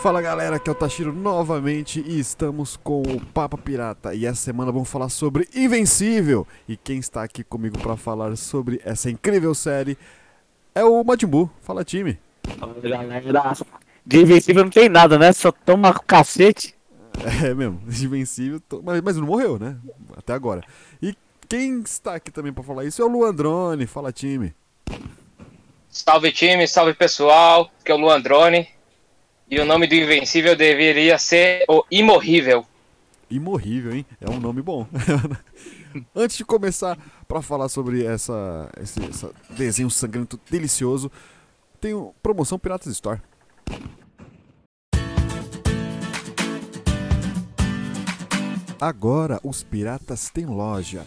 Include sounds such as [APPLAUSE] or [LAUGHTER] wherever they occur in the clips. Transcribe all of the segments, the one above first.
Fala galera, aqui é o Tashiro novamente e estamos com o Papa Pirata e essa semana vamos falar sobre Invencível. E quem está aqui comigo para falar sobre essa incrível série é o Majimbu. Fala time. De Invencível não tem nada, né? Só toma cacete. [LAUGHS] É mesmo, Invencível, mas, mas não morreu, né? Até agora. E quem está aqui também para falar isso é o Luandrone. Fala time. Salve time, salve pessoal, que é o Luandrone. E o nome do Invencível deveria ser o Imorrível. Imorrível, hein? É um nome bom. [LAUGHS] Antes de começar para falar sobre essa, esse essa desenho sangrento delicioso, tem promoção Piratas Store. Agora os piratas têm loja.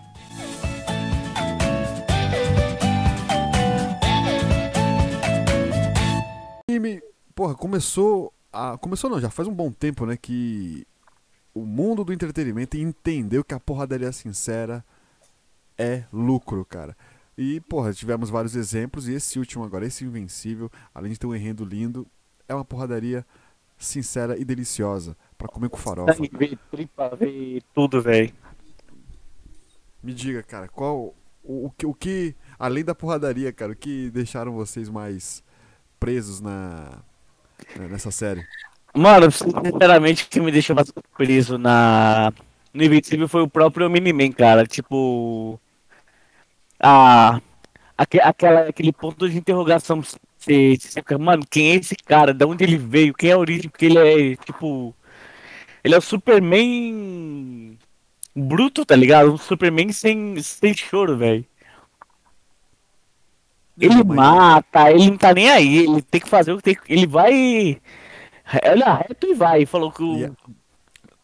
Porra, começou a, começou não, já faz um bom tempo, né, que o mundo do entretenimento entendeu que a porradaria sincera é lucro, cara. E, porra, tivemos vários exemplos e esse último agora, esse Invencível, além de ter um enredo lindo, é uma porradaria sincera e deliciosa para comer com farofa. Ver tripa, ver tudo, velho. Me diga, cara, qual o, o, o que, além da porradaria, cara, o que deixaram vocês mais presos na nessa série? Mano, sinceramente, o que me deixou mais preso na no Invencível foi o próprio Miniman, cara. Tipo. A, aquela, aquele ponto de interrogação. Mano, quem é esse cara? De onde ele veio? Quem é a origem? Porque ele é, tipo. Ele é o Superman. Bruto, tá ligado? Um Superman sem, sem choro, velho. Ele mata, ele não tá nem aí, ele tem que fazer o que tem Ele vai. Olha reto e vai. Falou que o. A...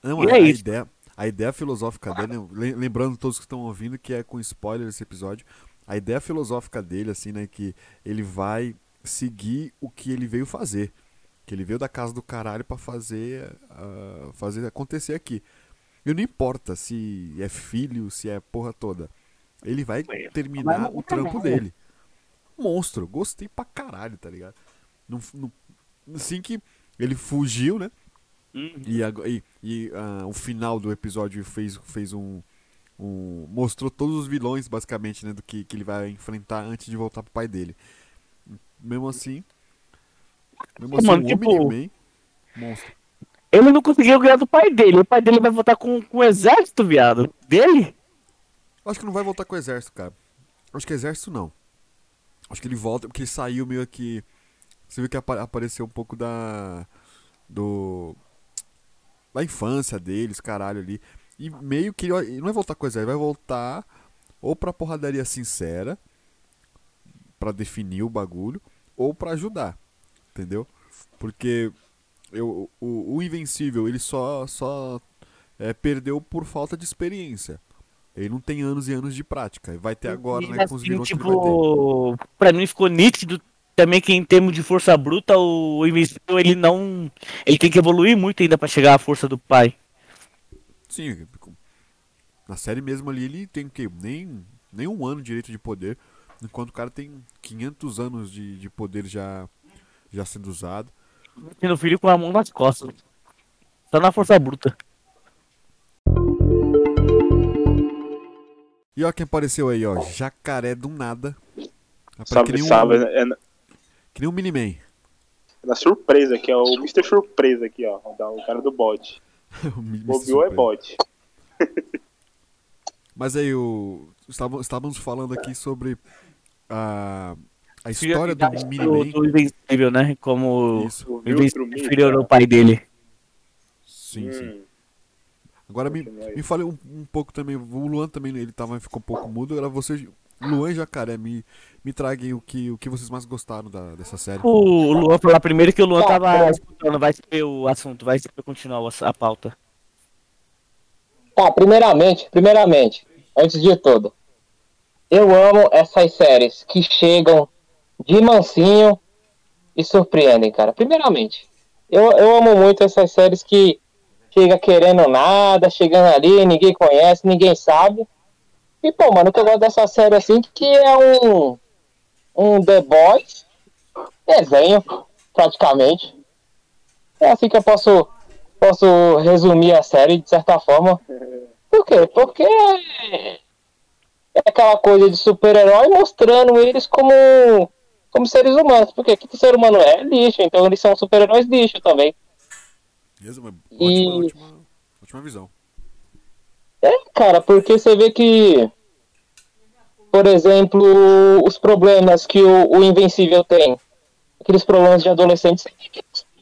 Não, e a, é a ideia, a ideia filosófica dele, lembrando todos que estão ouvindo que é com spoiler esse episódio, a ideia filosófica dele, assim, né, que ele vai seguir o que ele veio fazer. Que ele veio da casa do caralho para fazer, uh, fazer acontecer aqui. E não importa se é filho, se é porra toda. Ele vai terminar o trampo dele monstro. Gostei pra caralho, tá ligado? No, no, assim que ele fugiu, né? Uhum. E, e, e uh, o final do episódio fez, fez um, um, Mostrou todos os vilões, basicamente, né? Do que, que ele vai enfrentar antes de voltar pro pai dele. Mesmo assim. Mesmo assim, Mano, um tipo, homem monstro. Ele não conseguiu ganhar do pai dele. O pai dele vai voltar com, com o exército, viado. Dele? Acho que não vai voltar com o exército, cara. Acho que exército não. Acho que ele volta porque ele saiu meio que. Você viu que apareceu um pouco da. Do. Da infância deles, caralho ali. E meio que ele não vai voltar coisa, ele vai voltar ou pra porradaria sincera, para definir o bagulho, ou para ajudar. Entendeu? Porque eu, o, o Invencível ele só, só é, perdeu por falta de experiência. Ele não tem anos e anos de prática. Vai ter agora, e, né, assim, com os vilões tipo, Pra mim ficou nítido também que em termos de força bruta, o Invencível, ele não... Ele tem que evoluir muito ainda para chegar à força do pai. Sim, na série mesmo ali, ele tem o quê? Nem, nem um ano direito de poder, enquanto o cara tem 500 anos de, de poder já, já sendo usado. Tendo filho com a mão nas costas. Só na força bruta. E ó quem apareceu aí, ó. Jacaré do nada. Salve, que nem um, salve. É, que nem um Miniman. É na surpresa aqui, ó. O Mr. Surpresa aqui, ó. O cara do bode. [LAUGHS] Bobeou é bode. [LAUGHS] Mas aí, o... estávamos falando aqui sobre a, a história do Miniman. Do, do Invencível, né? Como Isso. o Invencível inferior ao pai dele. Sim, hum. sim. Agora me, me fale um, um, pouco também, o Luan também, ele tava, ficou um pouco mudo, era você, Luan e Jacaré, me, me traguem o que, o que vocês mais gostaram da, dessa série. O Luan falar primeiro que o Luan tava escutando, vai ser o assunto, vai ser continuar a pauta. Tá, primeiramente, primeiramente, antes de tudo, eu amo essas séries que chegam de mansinho e surpreendem, cara. Primeiramente, eu, eu amo muito essas séries que chega querendo nada, chegando ali, ninguém conhece, ninguém sabe. E, pô, mano, o que eu gosto dessa série assim, que é um, um The Boys desenho, praticamente. É assim que eu posso, posso resumir a série, de certa forma. Por quê? Porque é aquela coisa de super-herói mostrando eles como, como seres humanos. Porque que o ser humano é? Lixo, então eles são super-heróis lixo também. Ótima, e... ótima, ótima visão. É, cara, porque você vê que, por exemplo, os problemas que o, o Invencível tem, aqueles problemas de adolescentes,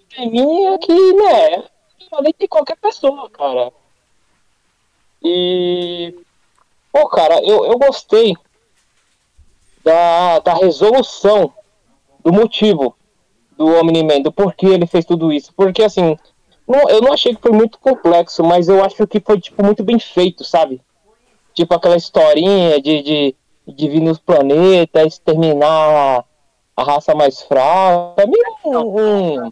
probleminha que, né, além de qualquer pessoa, cara. E, pô, cara, eu, eu gostei da, da resolução do motivo do Omni-Man, do porquê ele fez tudo isso. Porque, assim, não, eu não achei que foi muito complexo, mas eu acho que foi, tipo, muito bem feito, sabe? Tipo aquela historinha de, de, de vir nos planetas, exterminar a raça mais fraca. É meio um,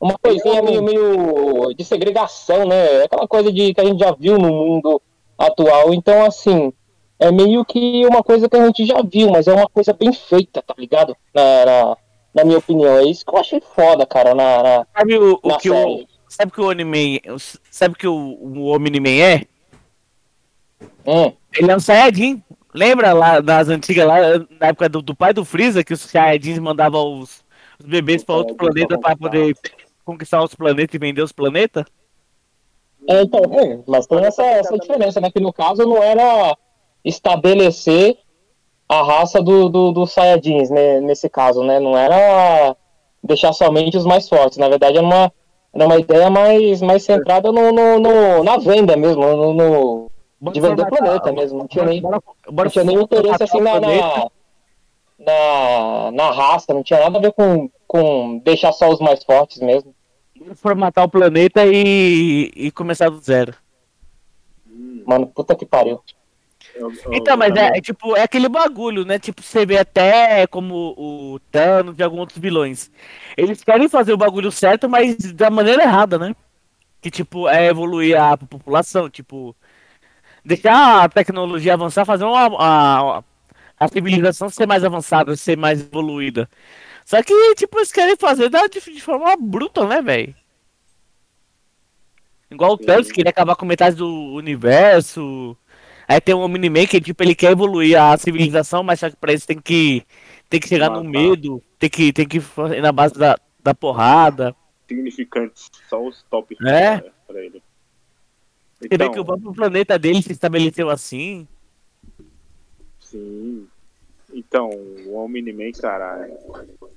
uma coisinha meio, meio de segregação, né? Aquela coisa de que a gente já viu no mundo atual. Então, assim, é meio que uma coisa que a gente já viu, mas é uma coisa bem feita, tá ligado? Na, na, na minha opinião. É isso que eu achei foda, cara, na, na, Sabe o, o que série. Sabe que o anime. Sabe que o, o Omni-Man é? Hum. Ele é um Saiyajin. Lembra lá das antigas, lá, na época do, do pai do Freeza, que os Saiyajins mandavam os, os bebês para outro planeta para poder conquistar os planetas e vender os planetas? É, então, é, mas tem essa, essa diferença, né? Que no caso não era estabelecer a raça do, do, do Saiyajins, né, nesse caso, né? Não era deixar somente os mais fortes. Na verdade, era uma era uma ideia mais, mais centrada no, no, no na venda mesmo, no, no de vender o planeta mesmo. Não tinha nem, não tinha nem interesse assim na, na, na, na, raça, não tinha nada a ver com, com deixar só os mais fortes mesmo. Formatar o planeta e, e começar do zero. Mano, puta que pariu. Então, mas é, é, tipo, é aquele bagulho, né? Tipo, você vê até como o Thanos e alguns outros vilões. Eles querem fazer o bagulho certo, mas da maneira errada, né? Que, tipo, é evoluir a população, tipo, deixar a tecnologia avançar, fazer uma, a, a civilização ser mais avançada, ser mais evoluída. Só que, tipo, eles querem fazer de, forma bruta, né, velho? Igual o Thanos queria acabar com metade do universo. Aí tem um Omni-Man que, tipo, ele quer evoluir a civilização, mas só que pra isso tem que, tem que chegar no medo, tem que, tem que ir na base da, da porrada. Significantes, só os top é? pra ele. Então, Você vê que o próprio planeta dele se estabeleceu assim. Sim. Então, o Omni-Man, cara,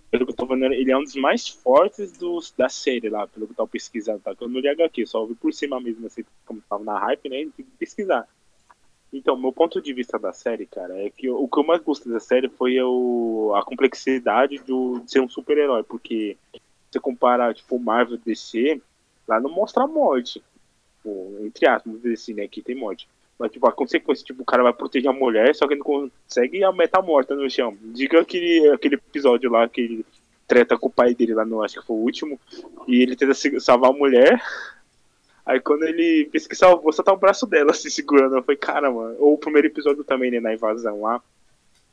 pelo que eu tô vendo, ele é um dos mais fortes dos, da série lá, pelo que eu tô pesquisando, tá? Eu não li HQ, só ouvi por cima mesmo, assim, como tava na hype, né? Tem que pesquisar. Então, meu ponto de vista da série, cara, é que o que eu mais gostei da série foi o, a complexidade de ser um super-herói, porque você compara, tipo, Marvel DC, lá não mostra a morte. Tipo, entre aspas, dizer assim, né, que tem morte. Mas, tipo, a consequência, tipo, o cara vai proteger a mulher, só que não consegue a meta morta no chão. Diga aquele, aquele episódio lá que ele treta com o pai dele lá no, acho que foi o último, e ele tenta salvar a mulher, Aí quando ele pensa que salvou, só tá o braço dela se [LAUGHS] segurando. Eu falei, cara, mano. Ou o primeiro episódio também, né, na invasão lá.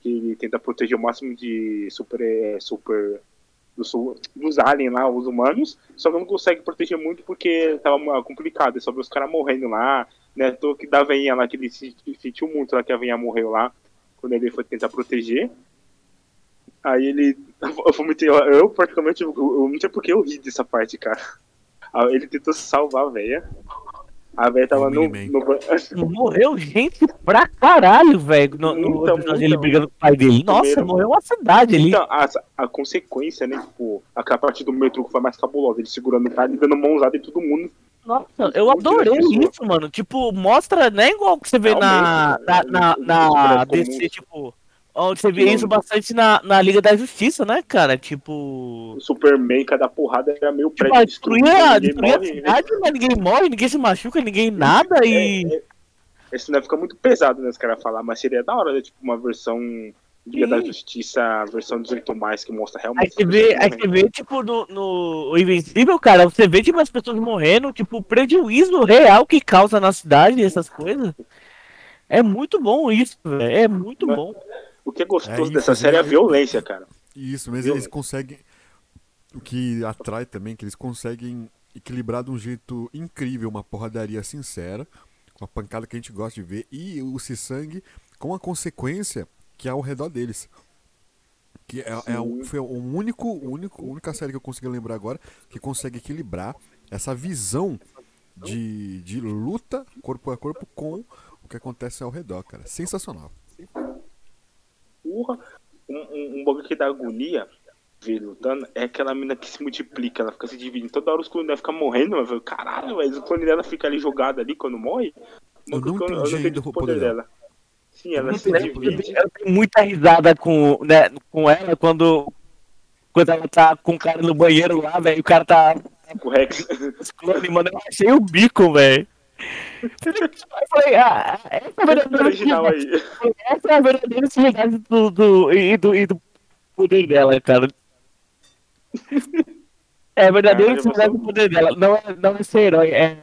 Que ele tenta proteger o máximo de super. É, super dos, dos aliens lá, os humanos. Só não consegue proteger muito porque tava complicado. É só ver os caras morrendo lá. Né, tô que da veinha lá, que ele sentiu muito lá que a veinha morreu lá. Quando ele foi tentar proteger. Aí ele. [LAUGHS] Eu, eu praticamente. Eu, eu não sei porque eu ri dessa parte, cara. Ele tentou salvar a velha. A velha tava no, no, [LAUGHS] Morreu gente pra caralho, velho. No, no então, então, ele brigando com o pai dele. Nossa, primeiro, morreu uma cidade ali. Então, a, a consequência, né? Tipo, aquela parte do metrô que foi mais cabulosa. Ele segurando o cara e dando mãozada em todo mundo. Nossa, eu adorei isso, mano. Tipo, mostra, não é igual que você vê na, na, na, na DC, tipo. Você vê isso bastante na, na Liga da Justiça, né, cara? Tipo. O Superman, cada porrada era meio tipo, prédio destruía, destruía a cidade, mas ninguém morre, ninguém se machuca, ninguém nada e. É, é, esse não fica muito pesado, né, os caras falar, mas seria da hora, né, tipo, uma versão Liga da Justiça, versão 18 mais, que mostra realmente. Aí você vê, aí você vê tipo, no, no Invencível, cara, você vê, tipo, as pessoas morrendo, tipo, o prejuízo real que causa na cidade essas coisas. É muito bom isso, velho. É muito mas, bom. O que é gostoso é dessa série é a violência, cara. Isso, mas eles conseguem. O que atrai também, que eles conseguem equilibrar de um jeito incrível uma porradaria sincera, com a pancada que a gente gosta de ver, e o sangue com a consequência que é ao redor deles. Que é, é um, foi o único, único, única série que eu consegui lembrar agora que consegue equilibrar essa visão de, de luta corpo a corpo com o que acontece ao redor, cara. Sensacional. Porra, um, um, um bagulho que dá agonia ver lutando é aquela mina que se multiplica, ela fica se dividindo. Toda hora os clones dela ficam morrendo, mas caralho, mas o clone dela fica ali jogado ali quando morre. Eu não entendi eu não ainda o poder dela. dela. Sim, ela se divide. Eu tenho muita risada com, né, com ela quando, quando ela tá com o cara no banheiro lá, velho. O cara tá. Com o Rex. [LAUGHS] Clone, mano, eu achei o bico, velho. Eu falei, ah, essa é a verdadeira original aí. Essa é a verdadeira utilidade do, do, e, do, e do poder dela, cara. É a verdadeira utilidade do poder dela. Não é, não é ser herói, é,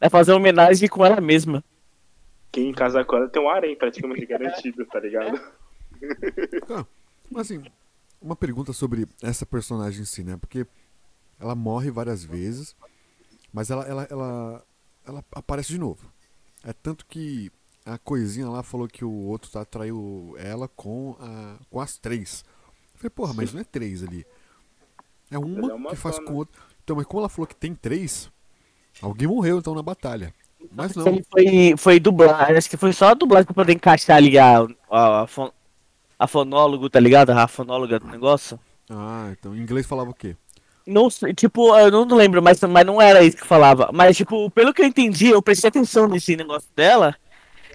é fazer homenagem com ela mesma quem casar com ela tem um harém praticamente garantido, tá ligado? Ah, mas assim, uma pergunta sobre essa personagem em si, né? Porque ela morre várias vezes, mas ela, ela, ela, ela aparece de novo. É tanto que a coisinha lá falou que o outro tá, traiu ela com, a, com as três. Eu falei, porra, mas [LAUGHS] não é três ali. É uma, é uma que faz com o outro. Então, mas como ela falou que tem três, alguém morreu então na batalha. Mas não. Foi, foi dublagem, acho que foi só a dublagem pra poder encaixar ali a, a, a, a fonólogo, tá ligado? A fonóloga do negócio. Ah, então em inglês falava o quê? Não tipo, eu não lembro, mas, mas não era isso que falava. Mas, tipo, pelo que eu entendi, eu prestei atenção nesse negócio dela.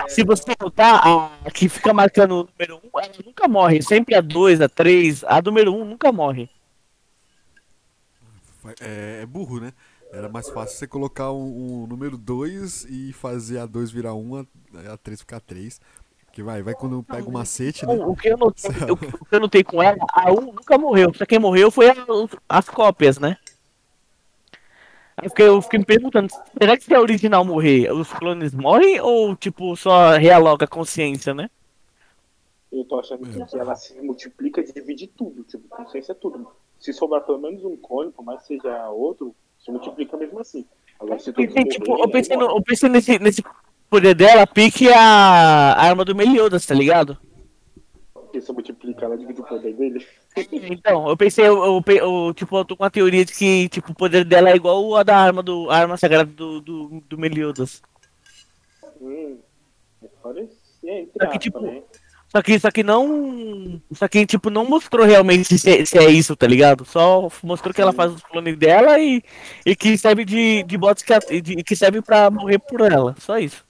Se você notar, a que fica marcando o número 1, um, ela nunca morre. Sempre a 2, a 3, a número 1 um nunca morre. É, é burro, né? Era mais fácil você colocar um número 2 e fazer a 2 virar 1, um, a 3 ficar 3. Porque vai, vai quando pega o macete, né? O que eu notei, o que [LAUGHS] eu notei com ela, a 1 nunca morreu. Só quem morreu foi a, as cópias, né? Aí eu fiquei, eu fiquei me perguntando, será que se a original morrer, os clones morrem ou tipo só realoga a consciência, né? Eu tô achando que ela se multiplica e divide tudo, tipo, consciência é tudo. Se sobrar pelo menos um clone, por mais que seja outro, se multiplica mesmo assim. Agora, se pensei, tipo, eu pensei, no, eu pensei nesse, nesse poder dela, pique a, a arma do Meliodas, tá ligado? Porque se multiplica, ela divide o poder dele. [LAUGHS] Então, eu pensei, eu, eu, eu, tipo, eu tô com a teoria de que tipo, o poder dela é igual a da arma do a arma sagrada do, do, do Meliodas. Hum, Só que, tipo, né? Só que, só que não. Só que, tipo, não mostrou realmente se, é, se é isso, tá ligado? Só mostrou que ela faz os clones dela e, e que serve de, de bots que, de, que serve pra morrer por ela. Só isso.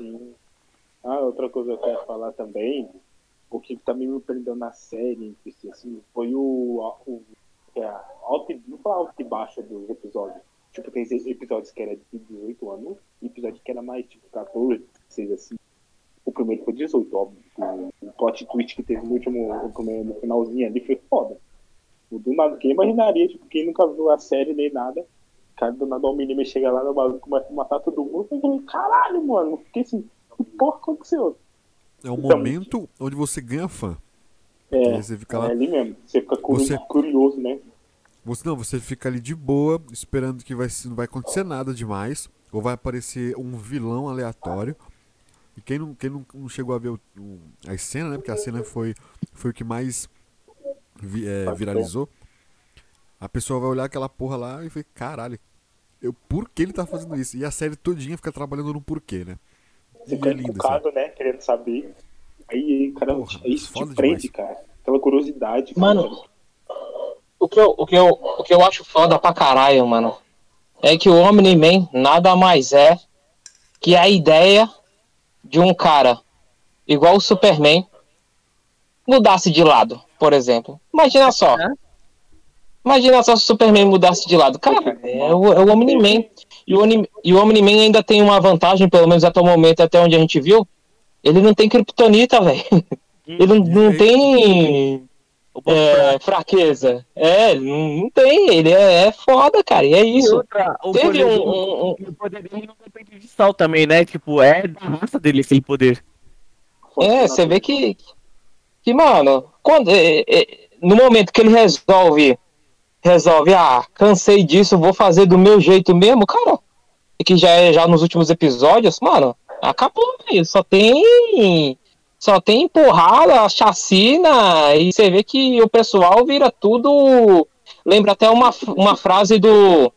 Sim. Ah, outra coisa que eu quero falar também, o que também me prendeu na série, assim, foi o. o é, alto, não foi alto e baixo dos episódios. Tipo, tem episódios que era de 18 anos, e episódios que era mais tipo 14, 16 assim. O primeiro foi 18, óbvio. O, plot twist que teve no último, no finalzinho ali foi foda. O do nada, quem imaginaria, tipo, quem nunca viu a série nem nada, cara do nada o menino chega lá no bagulho e começa a matar todo mundo. Eu falei, caralho, mano, porque assim, que porra aconteceu? É o então, momento onde você ganha fã. É, você fica lá, é ali mesmo. Você fica você, curioso, né? Você, não, você fica ali de boa, esperando que vai, não vai acontecer nada demais. Ou vai aparecer um vilão aleatório. E quem não, quem não, não chegou a ver o, o, a cena, né? Porque a cena foi, foi o que mais vi, é, viralizou. A pessoa vai olhar aquela porra lá e vai, caralho, eu, por que ele tá fazendo isso? E a série todinha fica trabalhando no porquê, né? Você fica é lindo, focado, assim. né? Querendo saber. Aí, cara, porra, isso te prende, demais. cara. Aquela curiosidade. Mano, o que, eu, o, que eu, o que eu acho foda pra caralho, mano, é que o Omni-Man nada mais é que a ideia de um cara igual o Superman mudasse de lado, por exemplo. Imagina só. Imagina só se o Superman mudasse de lado. Cara, é o, é o Omni-Man. E o, e o Omni-Man ainda tem uma vantagem, pelo menos até o momento, até onde a gente viu. Ele não tem kryptonita, velho. Ele não, não tem O Bob é, fraqueza. É, não, tem. Ele é, é foda, cara. E é E isso. outra, o Teve poder um- um- um- o poder dele não depende de sal também, né? Tipo, é da raça dele aquele poder. É, você vê que, que mano, quando, é, é, no momento que ele resolve, resolve, ah, cansei disso, vou fazer do meu jeito mesmo, cara, e que já é já nos últimos episódios, mano, acabou, velho, só tem, só tem porrada, chacina, e você vê que o pessoal vira tudo, lembra até uma, uma frase do,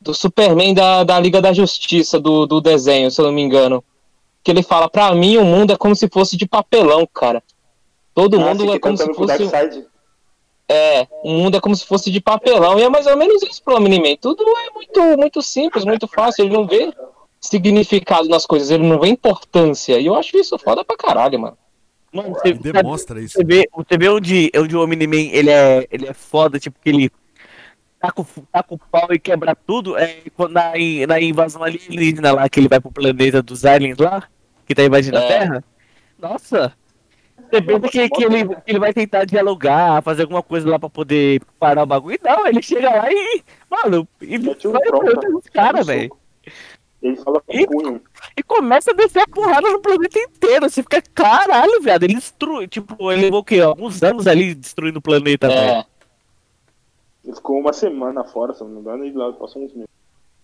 do Superman da, da Liga da Justiça, do, do desenho, se eu não me engano, que ele fala, pra mim o mundo é como se fosse de papelão, cara. Todo Ah, mundo é como se fosse. É, o mundo é como se fosse de papelão. E é mais ou menos isso pro Omni-Man. Tudo é muito, muito simples, muito fácil. Ele não vê significado nas coisas, ele não vê importância. E eu acho isso foda pra caralho, mano. Mano, você, demonstra isso. Você vê, você vê onde, onde o Omni-Man ele é, ele é foda, tipo, que ele taca o, taca o pau e quebra tudo. É quando na, na invasão alienígena lá, que ele vai pro planeta dos aliens lá, que tá invadindo a É. Terra. Nossa! Você pensa que, que, ele, que ele vai tentar dialogar, fazer alguma coisa lá pra poder parar o bagulho. Não, ele chega lá e. Mano, e Mete um vai os caras, velho. Ele fala com E- punho. E começa a descer a porrada no planeta inteiro. Você fica, caralho, viado. Ele destrui. Tipo, ele levou o quê? Alguns anos ali destruindo o planeta, velho. É, Ele ficou uma semana fora, se eu não me engano, e lá passou uns meses.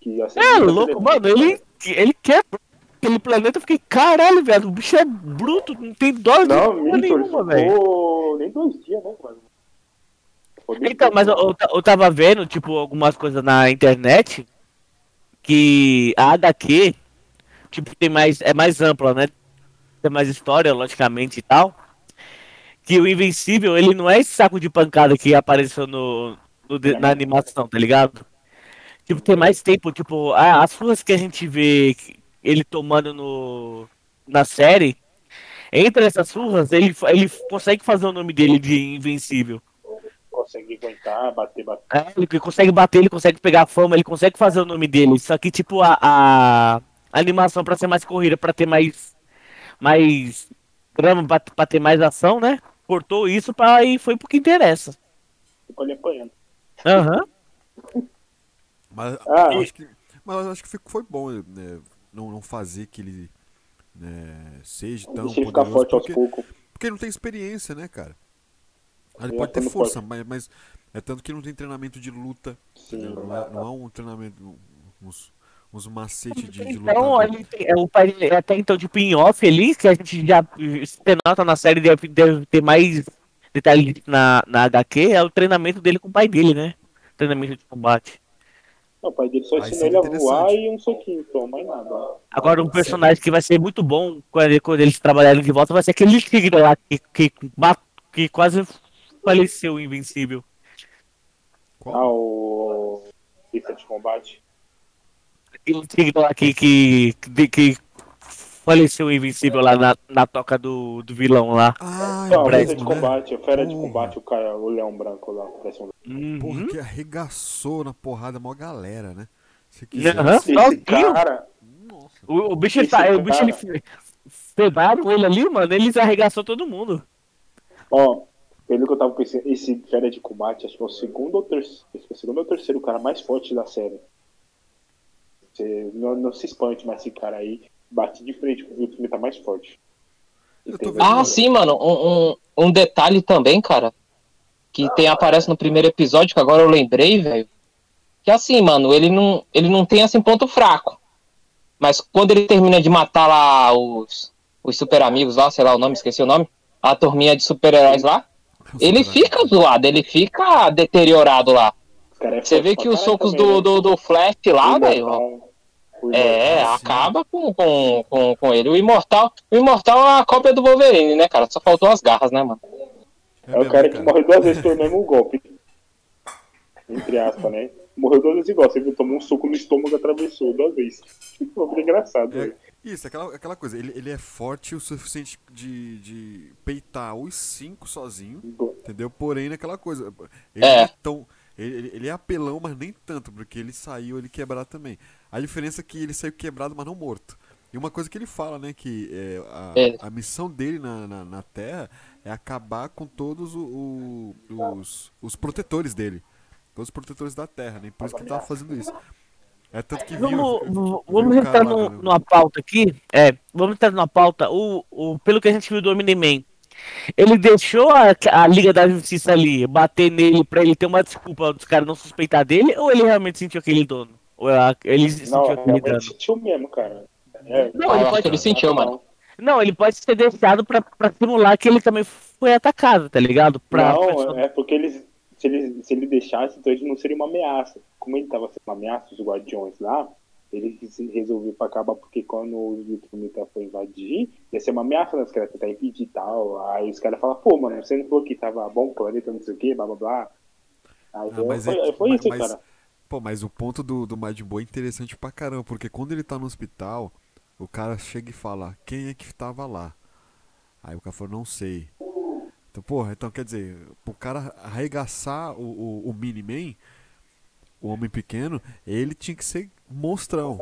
Que assim, É louco, mano. Ele, ele quebra aquele planeta. Eu fiquei, caralho, viado. O bicho é bruto. Não tem dó Não, nenhuma, velho. nem dois dias, né, mano? Então, mas eu, eu ta- eu tava vendo, tipo, algumas coisas na internet que a HQ, tipo, tem mais, é mais ampla, né? Tem mais história, logicamente, e tal. Que o Invencível, ele não é esse saco de pancada que apareceu no, no na animação, tá ligado? Tipo, tem mais tempo, tipo, as surras que a gente vê que- ele tomando no, na série, entre essas surras, ele, ele consegue fazer o nome dele de Invencível. consegue aguentar, bater, bater. É, ele consegue bater, ele consegue pegar fama, ele consegue fazer o nome dele. Só que, tipo, a, a animação pra ser mais corrida, pra ter mais. Mais drama, pra, pra ter mais ação, né? Cortou isso pra, e foi pro que interessa. Ficou ali apanhando. Aham. Mas, Ah, eu acho que, mas acho que foi bom né, não, não fazer que ele né, seja tão ele ficar poderoso. forte aos Porque, poucos. porque ele não tem experiência, né, cara? Ele É, pode ter força, mas, mas é tanto que não tem treinamento de luta. Sim. entendeu? Não, é, não é um treinamento, um- uns, uns macetes de, de Então, lutador. ele tem- é, o até então, tipo, em off ali, que a gente já se nota na série, deve, deve ter mais detalhes na, na HQ, é o treinamento dele com o pai dele, né? Treinamento de combate. Não, o pai dele só ensinou ele a voar e um soquinho, só, mais nada. Agora, um personagem que vai ser muito bom quando, quando eles trabalharem de volta vai ser aquele tigre lá que, que, que quase faleceu invencível. Qual? Ah, o. Pista de combate. Aquele tigre lá que, que, que, que faleceu invencível lá na, na toca do, do vilão lá. Ah, Não, de né? combate, fera de Porra. combate, o cara, o leão branco lá, parece um. Porra, Uhum. que arregaçou na porrada mó galera, né? Se quiser. Aham. Esse cara. O, o bicho, Esse tá, o bicho cara- ele fedaram ele ali, mano, eles arregaçou todo mundo. ó, pelo que eu tava pensando, esse fera de combate, acho que é o segundo ou terceiro, acho que é o segundo ou terceiro cara mais forte da série. Você, não, não se espante, mas esse cara aí bate de frente com o time tá mais forte. Ah, sim, mano. Um, um, um detalhe também, cara. Que tem, aparece no primeiro episódio, que agora eu lembrei, velho. Que assim, mano, ele não, ele não tem assim ponto fraco. Mas quando ele termina de matar lá os, os super amigos lá, sei lá o nome, esqueci o nome. A turminha de super-heróis lá. Ele fica zoado, ele fica deteriorado lá. É Você vê que os socos também, do, né? do, do Flash lá, velho. É, Imortal, sim. acaba com, com, com, com ele. O Imortal, o Imortal é a cópia do Wolverine, né, cara? Só faltou as garras, né, mano? É o mesmo, cara que morre duas vezes pelo mesmo golpe. Entre aspas, né? morreu duas vezes igual. Você viu, tomou um soco no estômago e atravessou duas vezes. Foi engraçado. É, velho. isso, aquela, aquela coisa, ele, ele é forte o suficiente de, de peitar os cinco sozinho, entendeu? Porém, naquela coisa. Ele É. é tão. Ele, ele- ele é apelão, mas nem tanto, porque ele saiu ele quebrado também. A diferença é que ele saiu quebrado, mas não morto. E uma coisa que ele fala, né, que é, a, É. a missão dele na, na, na Terra é acabar com todos o- o- os, os protetores dele. Todos os protetores da Terra, né? Por isso que ele tava fazendo isso. É tanto que viu, Vamos, viu vamos entrar no- numa pauta aqui. É, vamos entrar numa pauta. O, o, pelo que a gente viu do Omni-Man, ele deixou a, a Liga da Justiça ali bater nele pra ele ter uma desculpa dos caras não suspeitar dele, ou ele realmente sentiu aquele dono? Ou ele sentiu Não, aquele dano? sentiu mesmo, cara. É, Não, ele pode- ele sentiu, mano. Não, ele pode ser deixado pra, pra simular que ele também foi atacado, tá ligado? Pra, não, pra- é porque eles, se, ele, se ele deixasse, então ele não seria uma ameaça. Como ele tava sendo uma ameaça, os guardiões lá, ele se resolveu pra acabar, porque quando o Viltrumita foi invadir, ia ser uma ameaça? Os caras tentar impedir e tal. Aí os caras falam, pô, mano, você não falou que tava bom planeta, não sei o que, blá blá blá. Aí Ah, mas foi, é que- foi mas- isso, mas- cara. Pô, mas o ponto do, do Majin Buu é interessante pra caramba, porque quando ele tá no hospital, o cara chega e fala, quem é que tava lá? Aí o cara falou, não sei. Então, porra, então quer dizer, pro cara arregaçar o, o, o Mini-Man, o homem pequeno, ele tinha que ser monstrão.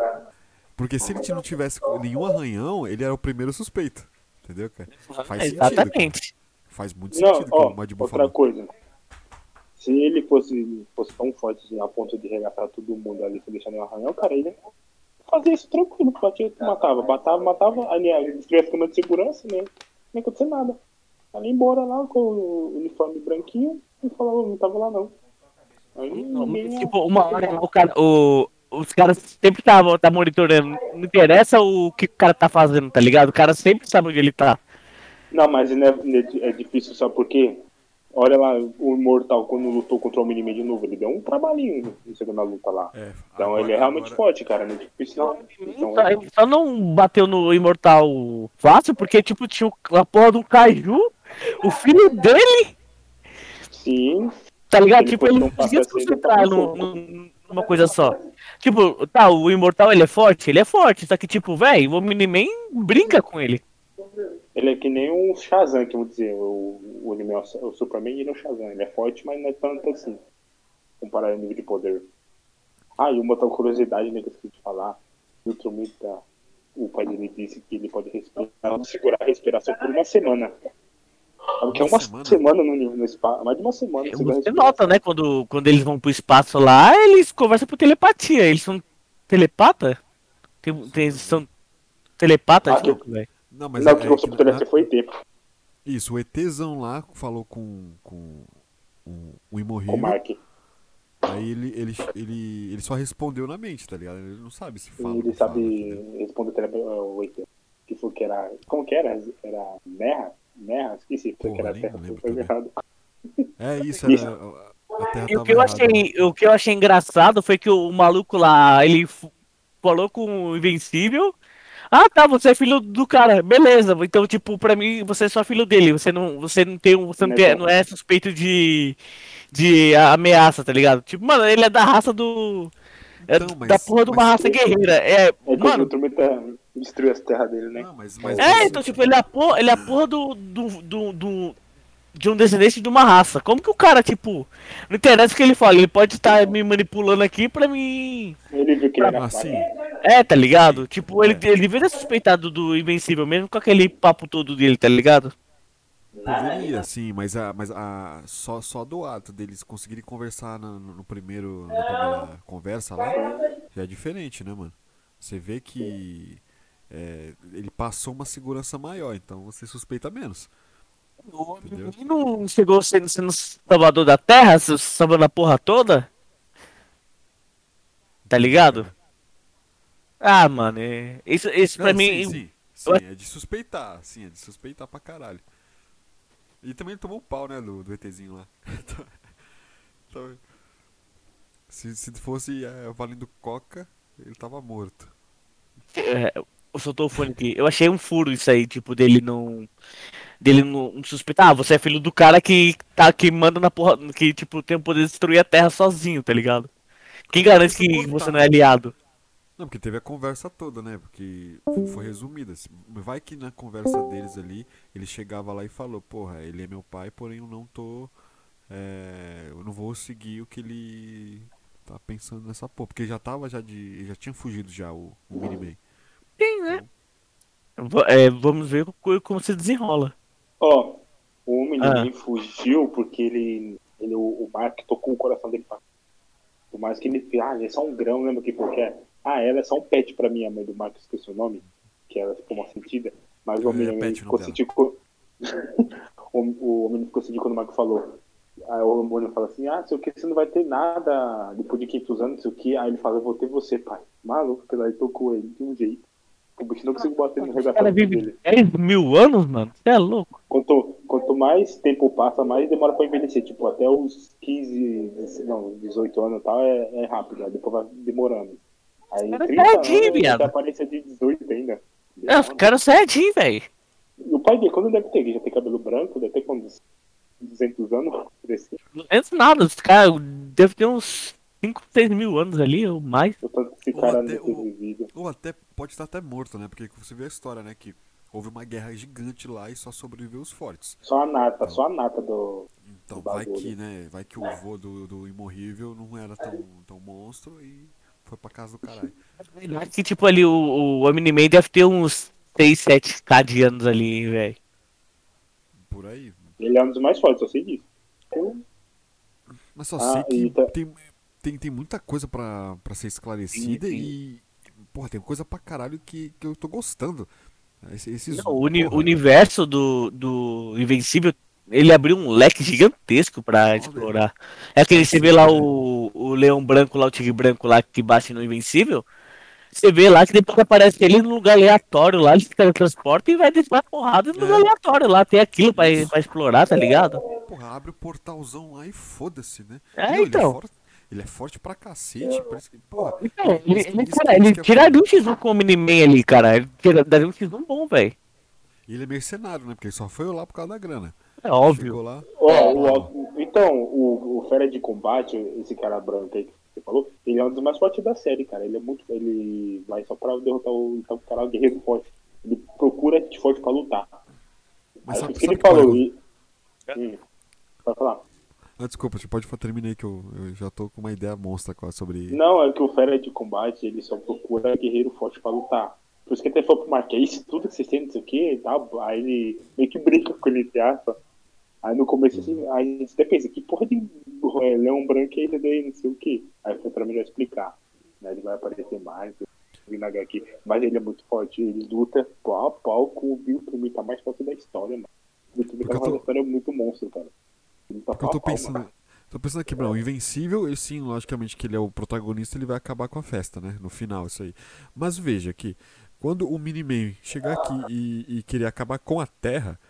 Porque se ele não tivesse nenhum arranhão, ele era o primeiro suspeito. Entendeu, cara? Faz sentido. cara. Exatamente. Faz muito Não, sentido o que ó, outra falou. coisa. Se ele fosse, fosse tão forte assim, a ponto de regaçar todo mundo ali, sem deixar nenhum arranhão, cara, ele fazia isso tranquilo, batia, matava, matava, matava, né, destruía as câmeras de segurança, né? Não ia acontecer nada. Ali embora lá com o uniforme branquinho e falava, não tava lá não. Aí ninguém. Tipo, uma hora o cara, o, os caras sempre estavam tá monitorando. Não interessa o que o cara tá fazendo, tá ligado? O cara sempre sabe onde ele tá. Não, mas é, é- é difícil só porque. Olha lá, o Imortal, quando lutou contra o Mini de novo, ele deu um trabalhinho na segunda luta lá. É, Então agora- ele é realmente agora- forte, cara. Não é difícil não. Então, Só- Ele só não bateu no Imortal fácil, porque, tipo, tinha a porra do Kaiju, o filho dele, sim, tá ligado? Ele tipo, ele não conseguia se assim, concentrar no- no- numa coisa só. Tipo, tá, o Imortal ele é forte? Ele é forte, só que, tipo, velho, o Omni-Man brinca com ele. ele é que nem o Shazam, que eu vou dizer. O, o, anime, é o Superman ele é o Shazam. Ele é forte, mas não é tanto assim. Comparado ao nível de poder. Ah, e uma outra curiosidade né, que eu esqueci de falar. O Ultramita, o pai dele disse que ele pode respirar, segurar a respiração por uma semana. Sabe que é Uma semana? semana, no, no espaço, mais de uma semana. a Você respiração. nota, né, quando, quando eles vão pro espaço lá, eles conversam por telepatia. Eles são telepata? Tem, tem, são telepatas, Ah, que- louco, velho. Não, mas Não, é- que é o que Super na- foi tempo. Isso, o ETzão lá falou com, com o, o Com o Imorrível. Mark. Aí ele, ele, ele, ele só respondeu na mente, tá ligado? Ele não sabe se fala. Ele fala, sabe entendeu? responder o ET. Que foi que era. Como que era? Era Merra? Merra? Esqueci. Porra, era Terra. Foi errado. É isso, Isso. era, a Terra E o que, eu errada. achei, o que eu achei engraçado foi que o maluco lá, ele falou com o Invencível. Ah, tá, você é filho do cara, beleza. Então, tipo, pra mim, você é só filho dele. Você não, você não tem, um- você não, tem, não é suspeito de, de ameaça, tá ligado? Tipo, mano, ele é da raça do. é Então, mas- da porra de uma raça guerreira. É, É mano, destruiu as terras dele, né? Não, mas, mas é, então, tipo, ele é a porra, ele é a porra do, do, do, do- de um descendente de uma raça. Como que o cara, tipo, não interessa o que ele fala, ele pode estar me manipulando aqui pra mim. Ele viu que ele era assim, fraco. É, tá ligado? Tipo, ele, ele devia ter suspeitado do Invencível, mesmo com aquele papo todo dele, tá ligado? Poderia, sim, mas, a, mas a, só, só do ato deles conseguirem conversar no, no primeiro, na primeira conversa lá, já é diferente, né, mano? Você vê que é, ele passou uma segurança maior, então você suspeita menos. O Entendeu? não chegou sendo, sendo salvador da terra, salvando a porra toda? Tá ligado? Ah, mano, é... isso, isso pra Não, mim. Sim, sim, sim, é de suspeitar, sim, é de suspeitar pra caralho. E também tomou um pau, né, do, do ETzinho lá. [LAUGHS] Então, se, se fosse é, valendo coca, ele tava morto. É, soltou o fone aqui. Eu achei um furo isso aí, tipo, dele não. Dele não, não suspeitar. Ah, você é filho do cara que tá que manda na porra. Que, tipo, tem o poder de destruir a terra sozinho, tá ligado? Quem garante que você não é aliado? Não, porque teve a conversa toda, né? Porque foi resumida. Vai que na conversa deles ali, ele chegava lá e falou, porra, ele é meu pai, porém eu não tô. é, eu não vou seguir o que ele tá pensando nessa porra. Porque já tava já de. Já tinha fugido já o, o Miniman. Sim, né? V- é, vamos ver co- como se desenrola. Ó, o menino fugiu porque ele, ele o, o Mark tocou o coração dele pra Por mais que ele, ah, ele é só um grão, lembra que porque é? Ah, ela é só um pet pra mim, a mãe do Mark, esqueci o nome, que ela ficou mal sentida, mas o É, homem pet o ficou nome sentido [LAUGHS] o, o homem ficou sentido quando o Mark falou. Aí o homem fala assim, ah, não sei o que, você não vai ter nada depois de 500 anos, não sei o que. Aí ele fala, eu vou ter você, pai. Maluco, que lá ele tocou ele de um jeito. O bicho não conseguiu bater no O cara regaçamento vive dele. 10 mil anos, mano. Você é louco. Quanto, quanto mais tempo passa, mais demora pra envelhecer. Tipo, até os 15, 16, não, 18 anos e tal é, é rápido, aí depois vai demorando. Aí Cara, 30 tadinho, anos, ele viado. aparece de 18 ainda. É, os caras certinho, velho. E o pai dele, quando deve ter? Ele já tem cabelo branco, deve ter quantos? 200 anos? Cresci. Não antes nada, os caras devem ter uns 5, 6 mil anos ali, ou mais. Ou cara até não ter o- vivido. Ou até pode estar até morto, né? Porque você vê a história, né? Que houve uma guerra gigante lá e só sobreviveu os fortes. Só a nata, só a nata do. Então O vai bagulho. que, né? Vai que o vô do, do imorrível não era tão, tão monstro e foi pra casa do caralho. Acho que, tipo, ali o, o Omni-Man deve ter uns 6, 7k de anos ali, velho. Por aí. Ele é um dos mais fortes, eu sei disso. Eu- Mas só Ah, sei que tá- tem, tem, tem muita coisa pra, pra ser esclarecida Sim, sim. e. Porra, tem coisa pra caralho que, que eu tô gostando. Esse- Esses, Não, o, uni- porra, universo do, do Invencível, ele abriu um leque gigantesco pra explorar. É aquele, você vê lá o, o leão branco lá, o tigre branco lá que bate no Invencível. Você vê lá que depois aparece ele num lugar aleatório lá, ele se teletransporta e vai descer porrada no lugar É. aleatório lá. Tem aquilo pra, pra explorar, tá ligado? Porra, abre o portalzão lá e foda-se, né? É, Meu, então. Ele é, forte, ele é forte pra cacete. Parece que, porra, Então, ele, Isso- ele, isso- cara, ele que é tiraria um X1 com o Miniman ali, cara. Ele tira- daria um X1 bom, velho. E ele é mercenário, né? Porque ele só foi lá por causa da grana. É óbvio. Chegou lá. Ó, o- então, o, o Fera de Combate, esse cara branco aí que você falou, ele é um dos mais fortes da série, cara. Ele é muito. Ele vai só pra derrotar o, então, o cara o guerreiro forte. Ele procura gente forte pra lutar. Mas Aí sabe, que sabe ele é falou. o- E... Hum, pode falar. Ah, desculpa, você pode terminar aí que eu, eu já tô com uma ideia monstra quase sobre. Não, é que o Fera de Combate, ele só procura guerreiro forte pra lutar. Por isso que até falou pro Mark, é tudo que vocês têm, não sei o que tal. Aí ele meio que brinca com ele, entre aspas. Aí no começo, assim, aí a gente até pensa, que porra de é, leão branco é esse daí, não sei o que. Aí foi pra melhor explicar. Né? Ele vai aparecer mais, na HQ. Mas ele é muito forte, ele luta pau a pau com o Bill Tumi, tá mais forte da história, mano. O Bill Tumi tá tô- uma história muito monstro, cara. Ele tá Porque eu tô pensando. Tô pensando aqui, Bruno, o Invencível, eu sim, logicamente que ele é o protagonista, ele vai acabar com a festa, né? No final, isso aí. Mas veja aqui, quando o Miniman chegar aqui e, e querer acabar com a Terra,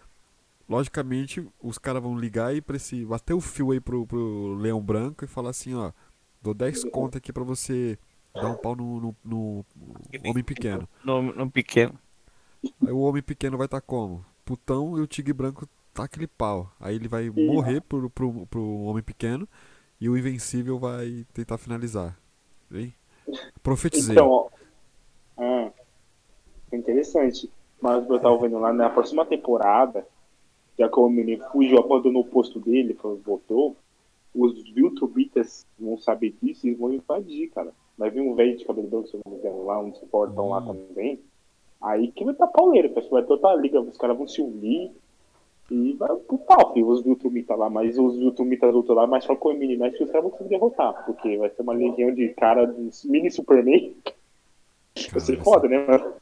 logicamente os caras vão ligar aí pra esse. bater o fio aí pro, pro Leão Branco e falar assim, ó, dou 10 contas aqui pra você dar um pau no, no- no Homem Pequeno. No, no pequeno. Aí o Homem Pequeno vai estar como? Putão e o Tigre Branco tá aquele pau. Aí ele vai morrer pro, pro, pro Homem Pequeno e o Invencível vai tentar finalizar. Hein? Profetizei. Então, ó. Ah, interessante. Mas eu tava vendo lá na próxima temporada, já que o menino fugiu, abandonou o posto dele, voltou, os Viltrubitas vão saber disso e vão invadir, cara. Vai vir um velho de cabelo branco, se eu não me engano, lá, uns portão lá também. Aí que vai estar pauleiro, que vai ter outra liga, os caras vão se unir e vai pro pau, filho, os Viltrumitas lá, mas os Viltrumitas do outro lado, mais só com o mini mas que os caras vão conseguir derrotar, porque vai ser uma legião de cara dos mini Superman. Vai ser foda, né, mano?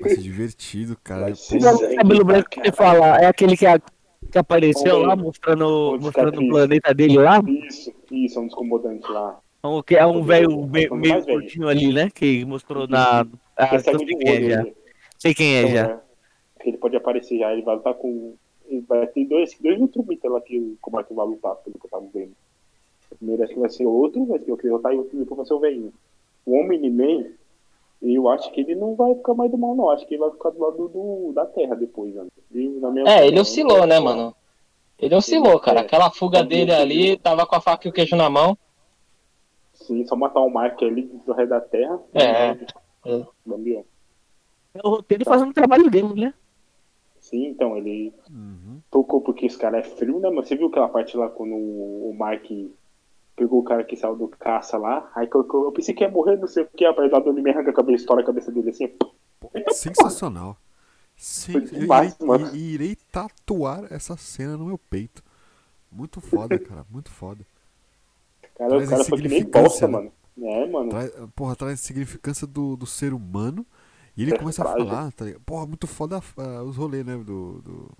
Vai ser divertido, cara. O cabelo branco que você fala é aquele que, a- que apareceu lá mostrando, mostrando o planeta dele lá. Isso, isso, é um dos comandantes lá. O que é um velho meio, meio curtinho ali, né? Que mostrou na. Ah, é sei de quem é olho, já. Sei quem é Então, já. é, ele pode aparecer já, ele vai lutar com. Ele vai ter dois, dois Ultramiters lá que o Combate vai lutar, pelo que eu tava vendo. O primeiro acho que vai ser outro, vai ser o que derrotar e o outro depois vai ser o velhinho. O Omni-Man, eu acho que ele não vai ficar mais do mal, não. Acho que ele vai ficar do lado do, da Terra depois, né? E, na minha É, ele oscilou, né, mano? Ele oscilou, cara. É. Aquela fuga dele ali, tava com a faca e o queijo na mão. Sim, só matar o Mark ali do rei da Terra. É. é. Bambiou. É o roteiro fazendo o trabalho dele, né? Sim, então, ele Uhum. tocou porque esse cara é frio, né, mano? Você viu aquela parte lá quando o Mark pegou o cara que saiu do caça lá? Aí colocou, eu pensei que ia morrer, não sei o que, apesar do me arranca a cabeça, estoura a cabeça dele assim. Pô, [LAUGHS] sensacional. Sim, Foi eu demais, irei, e- irei tatuar essa cena no meu peito. Muito foda, cara, muito foda. Cara, Traz o cara foi que nem bosta, né? mano. É, mano. Traz, porra, traz significância do, do ser humano. E ele É começa a falar, tá ligado? Porra, muito foda ah, os rolês, né? Do. do,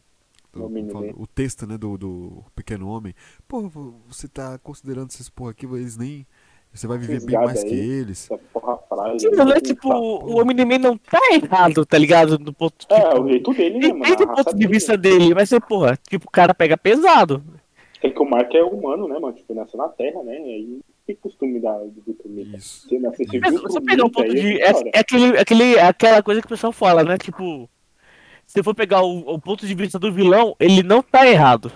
do- fala? O texto, né? Do, do pequeno homem. Porra, você tá considerando esses porra aqui, eles nem. Você vai viver bem mais aí. que eles. Essa porra frágil. Sim, é tipo, o Homem-Man não tá errado, tá ligado? Do ponto tipo, É, o jeito dele, né, mano? Do ponto de dele. vista dele, mas você, porra, tipo, o cara pega pesado. É que o Mark é humano, né, mano? Tipo, nasceu na Terra, né? E aí tem costume da. Isso. Você outro você pegar um ponto aí de. é É, é aquele, aquele, aquela coisa que o pessoal fala, né? Tipo, se for pegar o, o ponto de vista do vilão, ele não tá errado.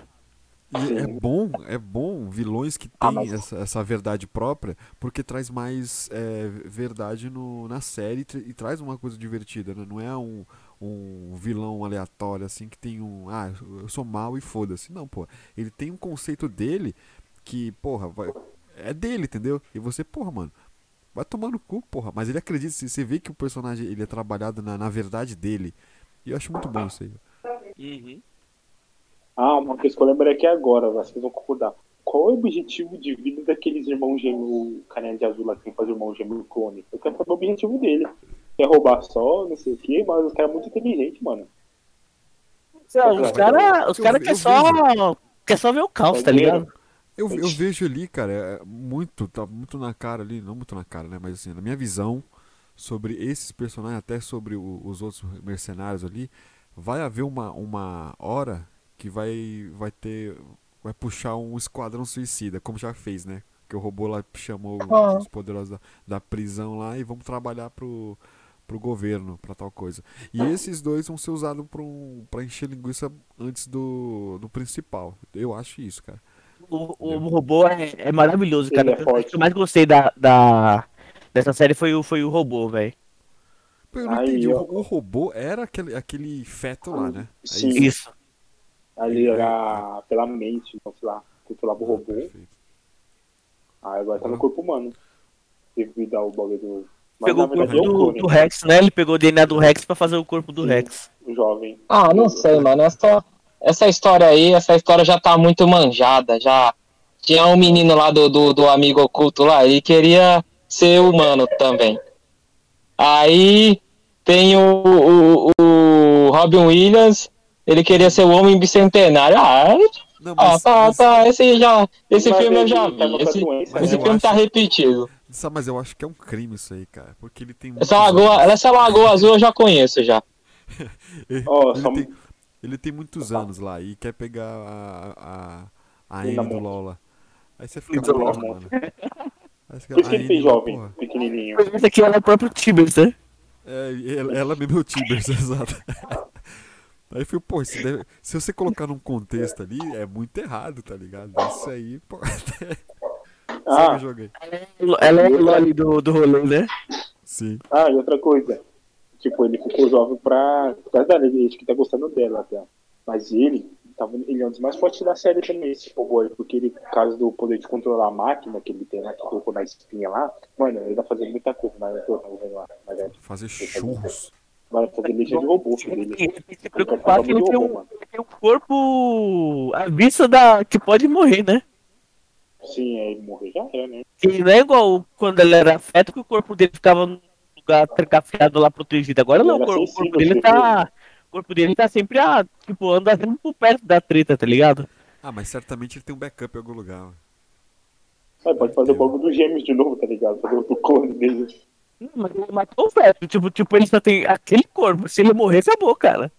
E é bom, é bom vilões que Ah, têm mas- essa, essa verdade própria, porque traz mais é, verdade no, na série e, tra- e traz uma coisa divertida, né? Não é um, um vilão aleatório, assim, que tem um. Ah, eu sou mal e foda-se. Não, pô. Ele tem um conceito dele que, porra, vai- é dele, entendeu? E você, porra, mano. Vai tomar no cu, porra. Mas ele acredita, você- você vê que o personagem ele é trabalhado na, na verdade dele. E eu acho muito bom isso aí. Ah, uma coisa que eu lembrei aqui agora, vocês vão concordar. Qual é o objetivo de vida daqueles irmãos gêmeos, carinha de azul lá que tem fazer irmão gêmeo clone? Eu quero saber o objetivo dele. Quer roubar só, não sei o quê, mas os caras é muito inteligente, mano. Os caras os cara eu quer só. Quer só ver o caos, tá ligado? Eu, eu vejo ali, cara, é muito, tá muito na cara ali, não muito na cara, né? Mas assim, na minha visão sobre esses personagens, até sobre o- os outros mercenários ali, vai haver uma, uma hora que vai, vai ter. Vai puxar um esquadrão suicida, como já fez, né? Que o robô lá chamou Ah. os poderosos da, da prisão lá e vamos trabalhar pro, pro governo, pra tal coisa. E esses dois vão ser usados pra, um, encher linguiça antes do, do principal. Eu acho isso, cara. O, o robô é, é maravilhoso, cara. Ele é O que eu mais gostei da, da, dessa série foi o, foi o robô, velho. Pô, Eu não Aí, entendi. ó. O, robô era aquele, aquele feto lá, né? É Sim. isso? Isso. Ali era pela mente, então, sei lá, controlava o robô. Perfeito. Aí agora tá no corpo humano. Teve que dar o bagulho do. Mas Pegou o corpo é do, do Rex, né? Ele pegou o DNA do Rex pra fazer o corpo do Sim. Rex. o jovem. Ah, não sei, mano. Essa, essa história aí, essa história já tá muito manjada. Já tinha um menino lá do, do, do amigo oculto lá e queria ser humano também. Aí tem o, o, o Robin Williams, ele queria ser o homem bicentenário. Ah, Não, ah mas, tá, mas, tá. Esse, já, esse Mas filme eu já tá vi. Esse, doença, esse eu filme tá acho- repetido. sabe, mas eu acho que é um crime isso aí, cara. Porque ele tem Essa lagoa, anos. essa lagoa azul eu já conheço já. [LAUGHS] Ele, ele só- tem, ele tem muitos anos lá e quer pegar a, a, a dá do muito. LOL lá. Aí você fica muito. mano. [LAUGHS] Aí você fica, Por isso que a ele fez jovem, porra. pequenininho. Esse aqui era o próprio Tibers, né? É, ela, ela mesmo é o Tibers, [LAUGHS] exato. Aí eu falei, pô, isso deve- se você colocar num contexto ali, é muito errado, tá ligado? Isso aí, pô. [LAUGHS] Ah, aí. Ela é o Loli do, do rolê, né? Sim. ah, e outra coisa. Tipo, ele ficou jovem pra. Por causa dela, ele que tá gostando dela até. Mas ele, tava, ele é um dos mais fortes da série também, esse robô aí, porque ele, por causa do poder de controlar a máquina que ele tem lá, que colocou na espinha lá, mano, ele tá fazendo muita coisa, mas eu tava vendo lá. Mas é, Fazer churros. vai fazer legião de robô, filho Tem dele. que se preocupar que ele tem um, ele tem um corpo à vista da. que pode morrer, né? Sim, aí morrer já é, né? Que não é igual quando ele era feto que o corpo dele ficava lugar trancafiado lá protegido. Agora não, o Ele corpo, o sensível, corpo dele tá. O corpo dele tá sempre a. Tipo, anda sempre por perto da treta, tá ligado? Ah, mas certamente ele tem um backup em algum lugar. Aí pode fazer o bagulho dos gêmeos de novo, tá ligado? Fazer outro clone dele. Não, Mas ele matou o feto. Tipo, tipo, ele só tem aquele corpo. Se ele morrer, acabou, cara.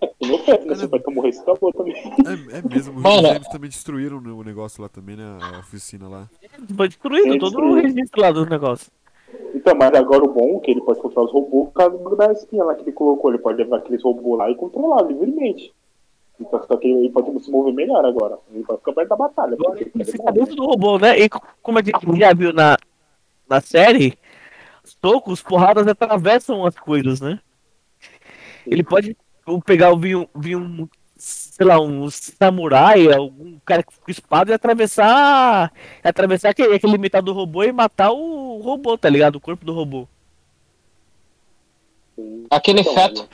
[LAUGHS] Feto, né? Se vai morrer, você acabou também. É, é mesmo, os Mano. gêmeos também destruíram o negócio lá também, né? A oficina lá. Foi destruído Ele todo o registro lá do negócio. Então, mas agora o bom é que ele pode controlar os robôs por causa da espinha lá que ele colocou. Ele pode levar aqueles robôs lá e controlar livremente. Então, só que ele pode se mover melhor agora. Ele pode ficar perto da batalha. Ele fica dentro do robô, né? E como a gente já viu na, na série, socos, porradas atravessam as coisas, né? Ele pode pegar, vir, um- vir um, sei lá, um samurai, algum cara com espada e atravessar. Atravessar aquele, aquele metade do robô e matar o robô, tá ligado? O corpo do robô. Aquele Então, feto,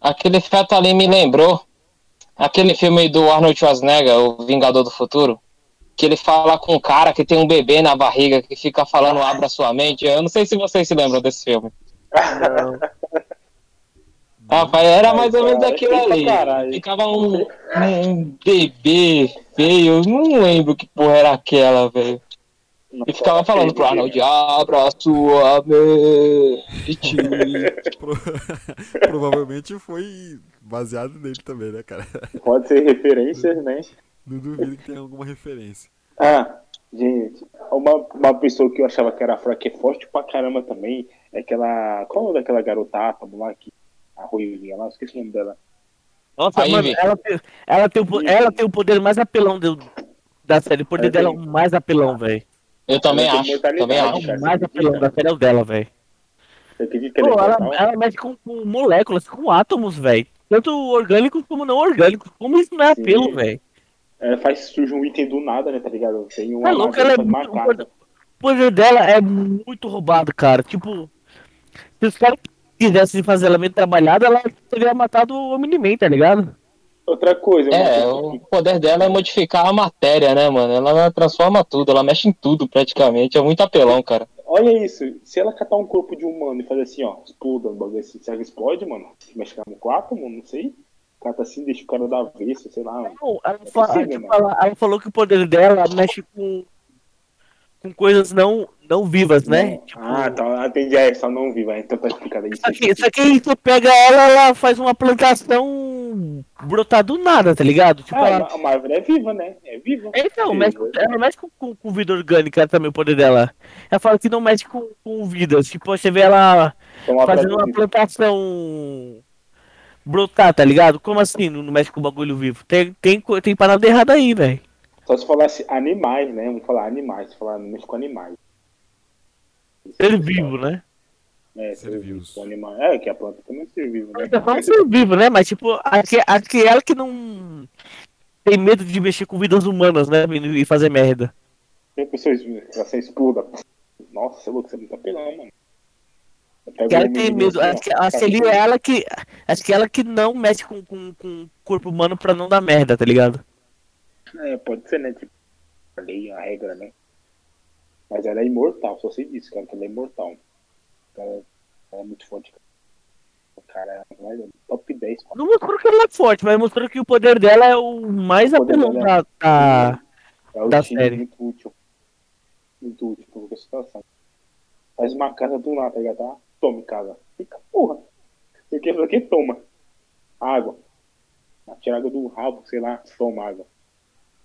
aquele feto ali me lembrou aquele filme do Arnold Schwarzenegger, O Vingador do Futuro, que ele fala com um cara que tem um bebê na barriga que fica falando abra sua mente. Eu não sei se vocês se lembram desse filme. [LAUGHS] [LAUGHS] Rapaz, era mais ou menos aquilo ali. Ficava um, um bebê feio, eu não lembro que porra era aquela, velho. E ficava falando pro Arnold, abra sua mente. [LAUGHS] Pro- [LAUGHS] Provavelmente foi baseado nele também, né, cara? [LAUGHS] Pode ser referências, né? Não duvido que tenha alguma referência. Ah, gente, uma, uma pessoa que eu achava que era fraca e forte pra caramba também é aquela. Qual é o nome daquela garota átomo lá que. A ruivinha lá, esqueci o nome dela. Nossa, Aí, mano, ela tem, ela, tem o, ela tem o poder mais apelão do- da série. O poder É, dela é o mais apelão, velho. Eu também acho, também É acho. cara. o mais apelão da série é o dela, velho. Pô, é ela, ela mexe com, com moléculas, com átomos, velho. Tanto orgânicos como não orgânicos. Como isso não é apelo, velho? Ela faz surge um item do nada, né, tá ligado? Tem uma É louco, ela é muito-. O poder dela é muito roubado, cara. Tipo, se os caras quisessem fazer ela meio trabalhada, ela teria matado o Omni-Man, tá ligado? Outra coisa, É, o poder dela é modificar a matéria, né, mano? Ela transforma tudo, ela mexe em tudo praticamente. É muito apelão, cara. olha isso, se ela catar um corpo de humano e fazer assim, ó, exploda um bagulho assim, será que explode, mano? Mexe com átomo, não sei. Cata assim, deixa o cara da avesso, sei lá. Não, ela, É fa- possível, tipo, mano. ela- ela falou que o poder dela mexe com, com coisas não, não vivas, né? Não. Tipo, Ah, tá, ela atende a essa não viva, então tá explicado isso. Só que, só que aí você pega ela, ela faz uma plantação brotar do nada, tá ligado? Tipo, Ah, ela... a Marvel é viva, né? É viva. Então, Sim, mexe, com- é. ela mexe com, com, com vida orgânica também, o poder dela. Ela fala que não mexe com, com vidas. Tipo, você vê ela uma fazendo uma plantação brotar, tá ligado? Como assim não não mexe com o bagulho vivo? Tem, tem, tem parada errada aí, velho. Só se falasse animais, né? Vamos falar animais, se falar mexe com animais. Ser vivo, né? É, Ser ser vivo. com Animais. É, que a planta também é ser vivo, né? Tá falando ser vivo, né? Mas tipo, acho que, acho que ela que não tem medo de mexer com vidas humanas, né? E e fazer merda. Tem pessoas que você exploda. Nossa, você é louco, você não tá pelando, mano. Eu pego Que ela tem medo. Acho que, acho que é ela que. Acho que ela que não mexe com, com, com o corpo humano pra não dar merda, tá ligado? É, pode ser, né? Tipo, a lei, a regra, né? Mas ela é imortal, só sei disso, cara, que ela é imortal. Ela, ela é muito forte, cara. O cara é é top 10, cara. Não mostrou que ela é forte, mas mostrou que o poder dela é o mais poder apelão da, da- É Da série. muito útil. Muito útil pra qualquer situação. Faz uma casa do nada, tá ligado? Tá? Tome casa. Fica, porra. Você quer fazer o quê? Toma. Água. Tira água do rabo, sei lá, toma água.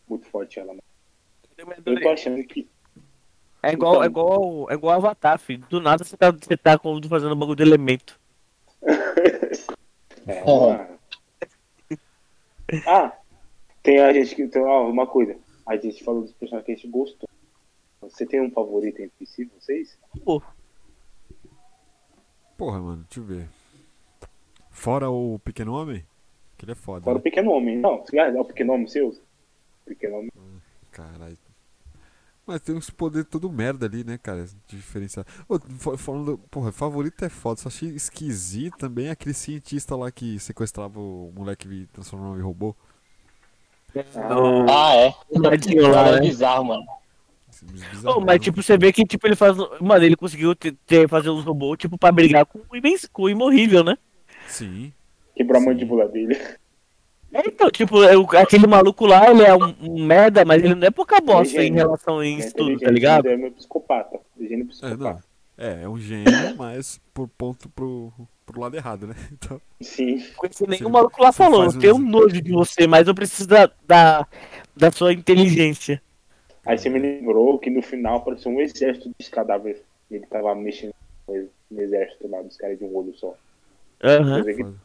Muito forte ela, mano. Eu tô achando que. É igual, Então. é igual, é igual Avatar, filho. Do nada você tá, você tá com- fazendo bagulho de elemento. [LAUGHS] É, uma... [LAUGHS] Ah, tem a gente que. Tem, uma coisa. A gente falou dos personagens que a gente gostou. Você tem um favorito entre si, vocês? Pô, Porra, mano, deixa eu ver. Fora o Pequeno Homem? Que ele é foda. Fora o né? pequeno homem. Não, é o pequeno homem seu? Pequeno homem. Caralho. Mas tem uns poderes todo merda ali, né, cara? Diferenciado. Ô, falando. Porra, favorito é foda. Só achei esquisito também aquele cientista lá que sequestrava o moleque e transformava em robô. Ah, é. lá, Ela é né? bizarro, mano. Mas tipo, você vê que tipo, ele faz. Mano, ele conseguiu ter, ter- fazer os robôs, tipo, pra brigar com o, imen- com o imorrível, né? Sim. Quebrou a Sim. mandíbula dele. É, Então, tipo, é o- aquele maluco lá, ele é um, um merda, mas ele não é pouca bosta em gênio. relação a É isso tudo, tá ligado? Ele é meu psicopata. Gênio É, psicopata. não. É, é um gênio, [LAUGHS] mas por ponto pro, pro lado errado, né? [LAUGHS] Então, Sim. Conheci o maluco lá falou, eu tenho uns- nojo de você, mas eu preciso da, da, da sua inteligência. Aí você me lembrou que no final apareceu um exército de cadáveres. E ele tava mexendo no exército lá dos caras de um olho só. Que o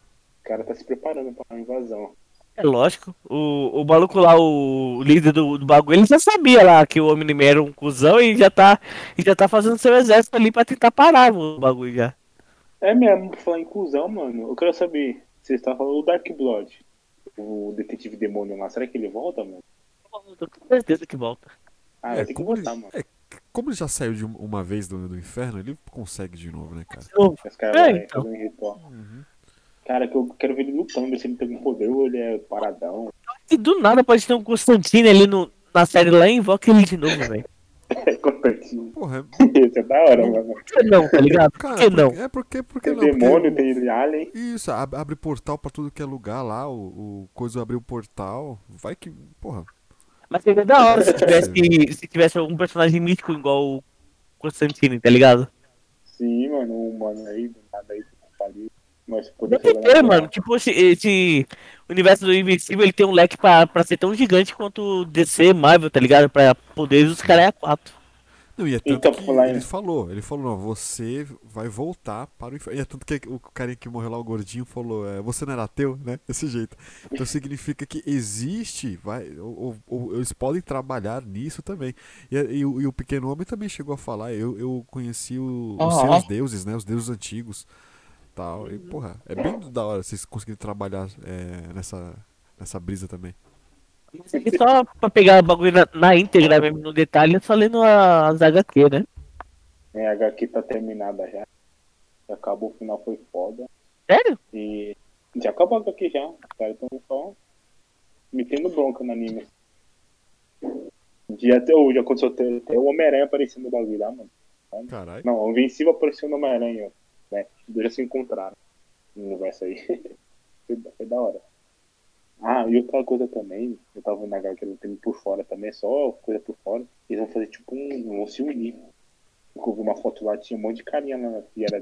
cara tá se preparando pra uma invasão. É lógico. O, o maluco lá, o líder do, do bagulho, ele já sabia lá que o Omni-Man era um cuzão e já tá, e já tá fazendo seu exército ali pra tentar parar o bagulho já. É mesmo, pra falar em cuzão, mano. Eu quero saber, você está falando o Dark Blood, o detetive demônio lá, será que ele volta, mano? Eu tô com certeza que volta. Ah, É, tem que como, ele, voltar, mano. é, como ele já saiu de um- uma vez do, do inferno, ele consegue de novo, né, cara? Os caras É, então. um ritual. Cara, que eu quero ver ele lutando, ver se ele tem algum poder ou ele é paradão. E do nada pode ter um Constantine ali no, na série lá e invoca ele de novo, velho. [LAUGHS] É Constantino. Porra, [LAUGHS] Isso é da hora, mano. Por que não, tá ligado? Por cara, que não? É porque, porque Tem não? Porque demônio, o- tem alien. Isso, ab- abre portal pra tudo que é lugar lá, o, o coisa abriu o portal, vai que, porra, Mas seria da hora se tivesse, se tivesse algum personagem mítico igual o Constantine, tá ligado? Sim, mano, um mano aí, do nada aí. Mas poder ter, mano. Tipo, esse, esse universo do Invencível, ele tem um leque pra, pra ser tão gigante quanto o DC Marvel, tá ligado? Pra poderes dos caras é a 4. Não, e é tanto Então, que em- ele falou, ele falou, não, você vai voltar para o inferno. E é tanto que o carinha que morreu lá, o gordinho, falou, é, você não era ateu, né? Desse jeito. Então significa que existe, vai, ou, ou- ou eles podem trabalhar nisso também. E, e o- e o pequeno homem também chegou a falar, eu, eu conheci o- os Ah. seus deuses, né? Os deuses antigos. Tal. E, porra, é bem da hora vocês conseguirem trabalhar é, nessa, nessa brisa também. E só pra pegar o bagulho na, na íntegra mesmo, no detalhe, é só lendo a- as HQ, né? É, a HQ tá terminada já. Já acabou, o final foi foda. Sério? E já acabou a HQ já. Os caras estão só metendo bronca no anime. dia até hoje aconteceu até, até o Homem-Aranha aparecendo no bagulho lá, mano. Caralho. Não, o Invencível apareceu no Homem-Aranha, né? Os dois já se encontraram no universo aí. [LAUGHS] foi, da- foi da hora. Ah, e outra coisa também, eu tava vendo na HQ ela tem por fora também, só coisa por fora. Eles vão fazer tipo um. vão se unir. Eu vi uma foto lá, tinha um monte de carinha lá, que era.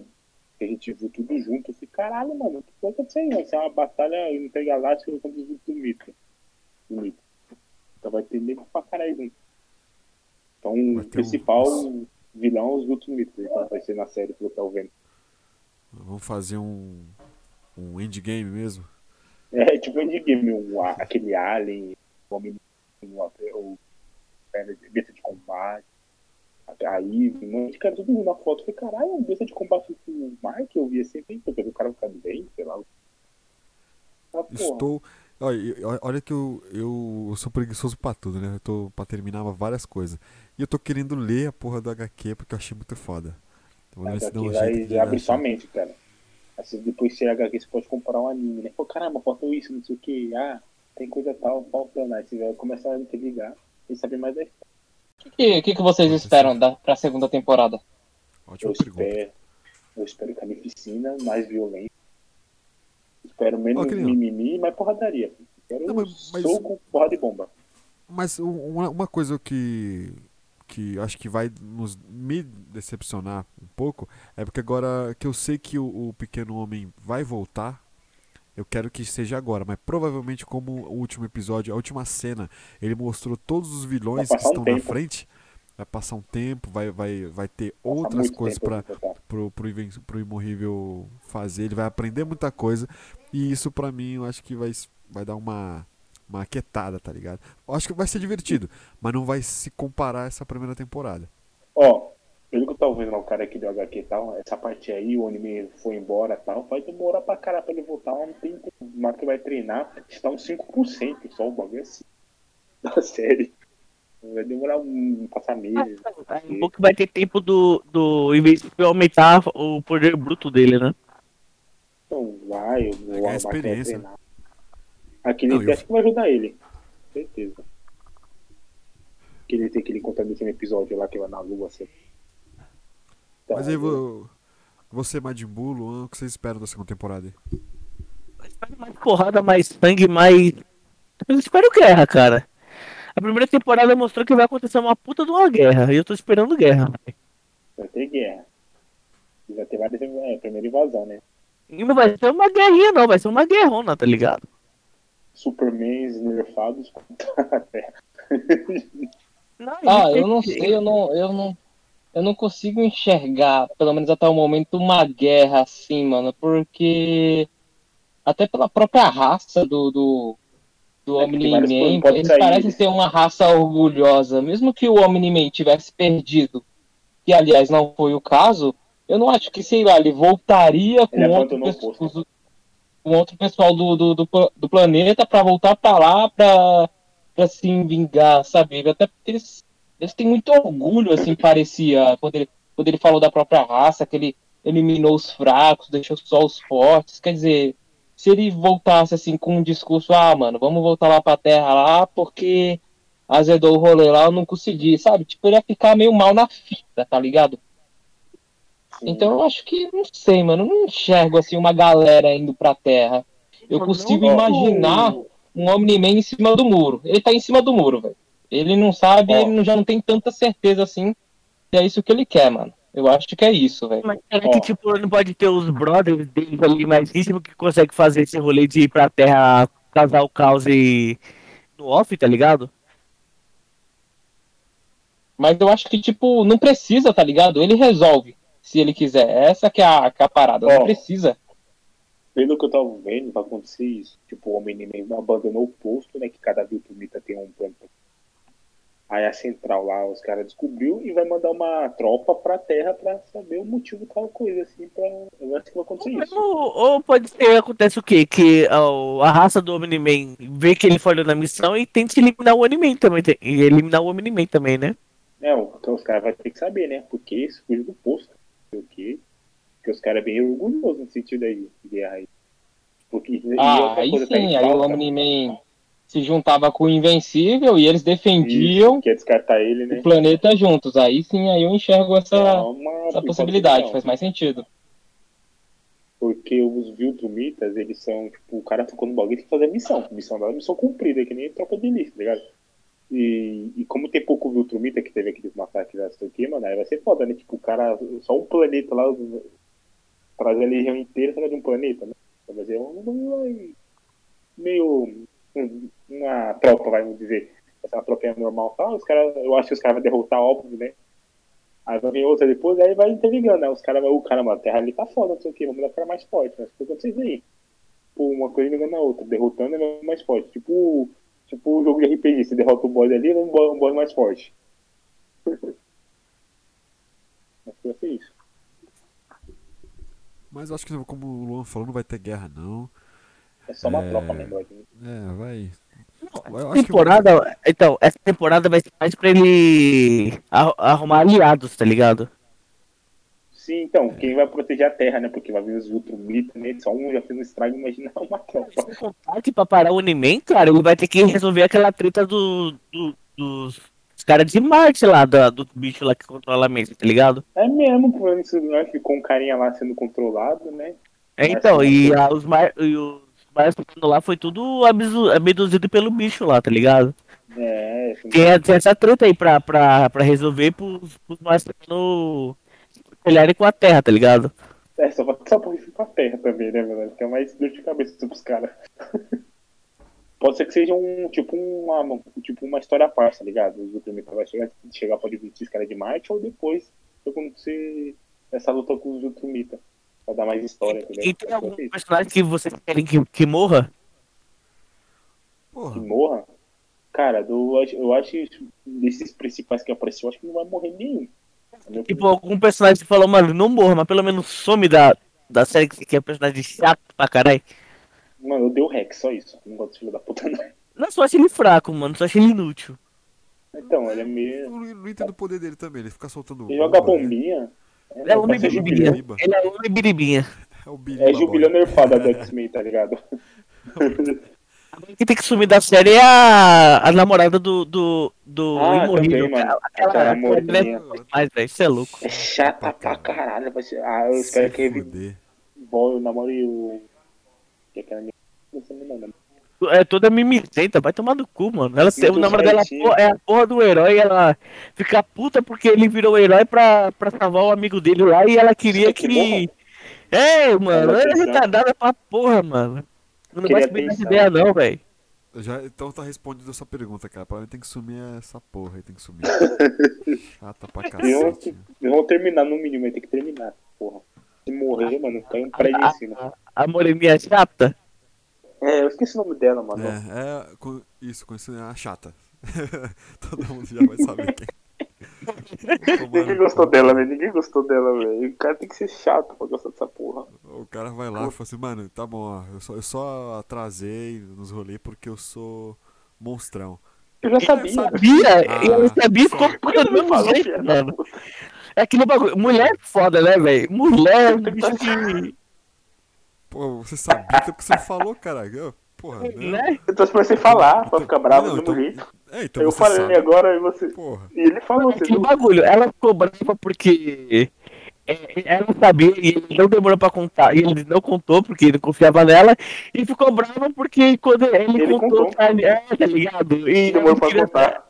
Que a gente viu tudo junto. Eu falei, caralho, mano, o que vai acontecer aí? Vai ser uma batalha intergaláctica contra os do mito. Do mito. Então vai ter nego pra caralho junto. Então Vai o ter um- principal vilão é os Vultos Mitos. Então vai ser na série pelo que eu vendo. Vamos fazer um, um endgame mesmo. É tipo um endgame, um, aquele alien, o homem, o, o perna de- besta de combate, aí, um cara, todo mundo na foto, foi caralho, um besta de combate com o Mark, eu vi assim, "Eita, o cara ficar bem, sei lá. Ah. Estou. Olha, eu- olha que eu, eu sou preguiçoso pra tudo, né? Eu tô pra terminar várias coisas. E eu tô querendo ler a porra do HQ porque eu achei muito foda. Então, Mas um vai de achar. sua mente, cara. Assim, depois se HQ você pode comprar um anime, né? Pô, caramba, faltou isso, não sei o que. Ah, tem coisa tal, faltando. Aí você vai começar a interligar e saber mais da história. O que, que, que vocês esperam da, pra segunda temporada? Ótima Eu pergunta. espero, eu espero carnificina, mais violência. Espero menos mimimi e mais porradaria. Quero Não, mas- mas- soco, porra de bomba. Mas um- uma, uma coisa que, que acho que vai nos, me decepcionar um pouco é porque agora que eu sei que o, o Pequeno Homem vai voltar, eu quero que seja agora, mas provavelmente como o último episódio, a última cena, ele mostrou todos os vilões que passar um estão na frente, vai passar um tempo, vai, vai, vai ter Passa outras coisas botar. pro, pro, Imorrível fazer, ele vai aprender muita coisa, e isso pra mim eu acho que vai, vai dar uma, uma aquietada, tá ligado? Eu acho que vai ser divertido, mas não vai se comparar a essa primeira temporada. Ó, pelo que eu tava vendo lá, o cara aqui do HQ e tal, essa parte aí, o anime foi embora e tal, vai demorar pra caralho pra ele voltar, não tem tempo. O Marco vai treinar, está uns 5% só o bagulho assim, [LAUGHS] da série. Vai demorar um, passar meses. Um pouco vai ter tempo do, do Invencível aumentar o poder bruto dele, né? Então vai, o o vai experiência. treinar. Aquele Não, eu- acho que vai ajudar ele. Certeza. Que ele tem aquele contato no episódio lá que vai na lua assim. Então, Mas aí vo- você, Luan, o que vocês esperam da segunda temporada aí? Mais porrada, mais sangue, mais. Eu espero guerra, cara. A primeira temporada mostrou que vai acontecer uma puta de uma guerra. E eu tô esperando guerra. Vai ter guerra. Vai ter várias. É, primeira invasão, né? E não vai ser uma guerrinha, não. Vai ser uma guerrona, tá ligado? Supermans nerfados contra a Terra. Não, Ah, eu não sei, eu não, eu não, eu não consigo enxergar, pelo menos até o momento, uma guerra assim, mano, porque até pela própria raça do, do, do Omni-Man, eles parecem ser uma raça orgulhosa. Mesmo que o Omni-Man tivesse perdido, que aliás não foi o caso, eu não acho que, sei lá, ele voltaria com, ele outro, pessoa, com outro pessoal do, do, do, do planeta para voltar para lá pra, pra se vingar, sabe? Até porque eles, eles têm muito orgulho, assim, parecia, quando ele, quando ele falou da própria raça, que ele eliminou os fracos, deixou só os fortes. Quer dizer, se ele voltasse assim com um discurso, ah, mano, vamos voltar lá pra terra lá, porque azedou o rolê lá, eu não consegui, sabe? Tipo, ele ia ficar meio mal na fita, tá ligado? Então eu acho que, não sei, mano, não enxergo assim uma galera indo pra terra. Eu consigo imaginar um Omni-Man em cima do muro. Ele tá em cima do muro, velho. Ele não sabe, ele já não tem tanta certeza assim se é isso que ele quer, mano. Eu acho que é isso, velho. Mas será que, tipo, não pode ter os brothers dele ali mais íntimos que consegue fazer esse rolê de ir pra terra casar o caos e no off, tá ligado? Mas eu acho que, tipo, não precisa, tá ligado? Ele resolve, se ele quiser. Essa que é a, que é a parada, não precisa. Pelo que eu tava vendo, vai acontecer isso. Tipo, o Homem-Man abandonou o posto, né? Que cada Viltrumita tem um plano Aí a central lá, os caras descobriu e vai mandar uma tropa pra terra pra saber o motivo tal coisa, assim, pra. Eu acho que vai acontecer isso. Ou, ou pode ser, acontece o quê? Que a, a raça do Omni-Man vê que ele falhou na missão e tenta eliminar o Omni-Man também. E eliminar o Omni-Man também, né? É, então os caras vão ter que saber, né? Porque isso fugiu do posto. Porque, porque os caras é bem orgulhosos no sentido aí de guerra aí. Porque, ah, aí sim, aí o Omni-Man se juntava com o Invencível e eles defendiam descartar ele, né? o planeta juntos. Aí sim, aí eu enxergo essa, é essa possibilidade, faz mais sentido. Porque os Viltrumitas, eles são, tipo, o cara ficou no bagulho tem que fazer a missão. A missão dela é missão cumprida, que nem tropa de lista, tá ligado? E, e como tem pouco Viltrumita que teve aqueles massacres aqui, mano, aí vai ser foda, né? Tipo, o cara, só um planeta lá, trazer a legião inteira só de um planeta, né? Vai fazer um meio uma tropa, vamos dizer. Essa tropinha normal tal, os caras, eu acho que os caras vão derrotar, óbvio, né? Aí vai vir outra depois, aí vai interligando, né? Os caras, o cara, mano, a terra ali tá foda, não sei o que, vamos dar o cara mais forte, mas né? vocês aí. Tipo, uma coisa ligando na outra, derrotando é mais forte. Tipo, tipo o jogo de RPG, você derrota o boss ali, um boss, um boss mais forte. [LAUGHS] Acho que vai ser isso. Mas acho que, como o Luan falou, não vai ter guerra, não. É só uma é... tropa mesmo. É, vai. Essa temporada, que... então, essa temporada vai ser mais pra ele arrumar aliados, tá ligado? Sim, então, é. quem vai proteger a Terra, né? Porque vai vir os Ultramita, né? Só um já fez um estrago, imagina [LAUGHS] uma tropa. Se contar que pra parar o Uniman, cara, ele vai ter que resolver aquela treta do, do dos caras de Marte lá, do, do bicho lá que controla a mente, tá ligado? É mesmo, por isso, né? Ficou um carinha lá sendo controlado, né? É, então, e, a, os, mar, e os mas lá foi tudo abduzido pelo bicho lá, tá ligado? É, tem, tem essa treta aí pra, pra, pra resolver pros, pros marcianos olharem com a terra, tá ligado? É, só pra, só pra a terra também, né, mano? Fica mais dor de cabeça pros caras. [LAUGHS] pode ser que seja um, tipo, uma, tipo uma história parça, tá ligado? O Ultramita vai chegar, chegar pode vir esses caras de Marte ou depois acontecer essa luta com os Ultramita. Pra dar mais história, entendeu? E tem algum personagem que vocês querem que, que morra? Porra. Que morra? Cara, do, eu acho que desses principais que apareceu, acho que não vai morrer nenhum. Tipo, algum personagem que falou, mano, não morra, mas pelo menos some da, da série que você quer, personagem chato pra caralho. Mano, eu dei o Rex, só isso. Não gosto de filho da puta, não. Não, só achei ele fraco, mano, só achei ele inútil. Então, ele é meio. Eu não entendo o poder dele também, ele fica soltando. Ele joga bombinha. É, é homem biribinha. Ele é homem biribinha. É o É jubileu nerfada do X-Men, tá ligado? [LAUGHS] Quem tem que sumir da série é a, a namorada do, do, do ah, Imorrível. Também, mano. Aquela, aquela Mas, velho, isso é louco. É chata pra caralho. Vai ser... Ah, eu espero que ele. Bom, eu namore o. Que é é toda mimizenta, vai tomar no cu, mano. Ela, o nome dela é a porra do herói, ela fica puta porque ele virou herói pra, pra salvar o amigo dele lá e ela queria que. que... É, mano, ela é retardada pra porra, mano. Não vai subir essa ideia, não, velho. Já, então tá respondendo essa pergunta, cara. Pra mim tem que sumir essa porra aí, tem que sumir. [LAUGHS] Chata pra cacete. Eles vão terminar no mínimo, tem que terminar, porra. Se morrer, mano, cai um prédio em cima. A, a moreninha chata? É, eu esqueci o nome dela, mano. É, é com- isso, conhecida a chata. [LAUGHS] Todo mundo já vai saber quem. Ninguém gostou dela, velho. Ninguém gostou dela, velho. O cara tem que ser chato pra gostar dessa porra. O cara vai lá e fala assim, mano, tá bom, ó, eu só, eu só atrasei nos rolês porque eu sou monstrão. Eu já sabia. Sabia? Ah, eu sabia e ficou puta do Não mesmo falou, jeito, mano. É aquele bagulho. Mulher é foda, né, velho? Mulher, [LAUGHS] bicho que. Pô, você sabia até porque você falou, caralho. Eu, Porra, né? Né? Eu tô esperando você falar, pra Então- ficar bravo não, do então- jeito. É, então eu falei sabe. agora e você. Porra. E ele falou, viu? bagulho. Ela ficou brava porque. é, Ela sabia e ele não demorou pra contar. E ele não contou porque ele confiava nela. E ficou brava porque quando ele, Ele contou, contou. tá, é, tá ligado? E Demorou pra queria- contar.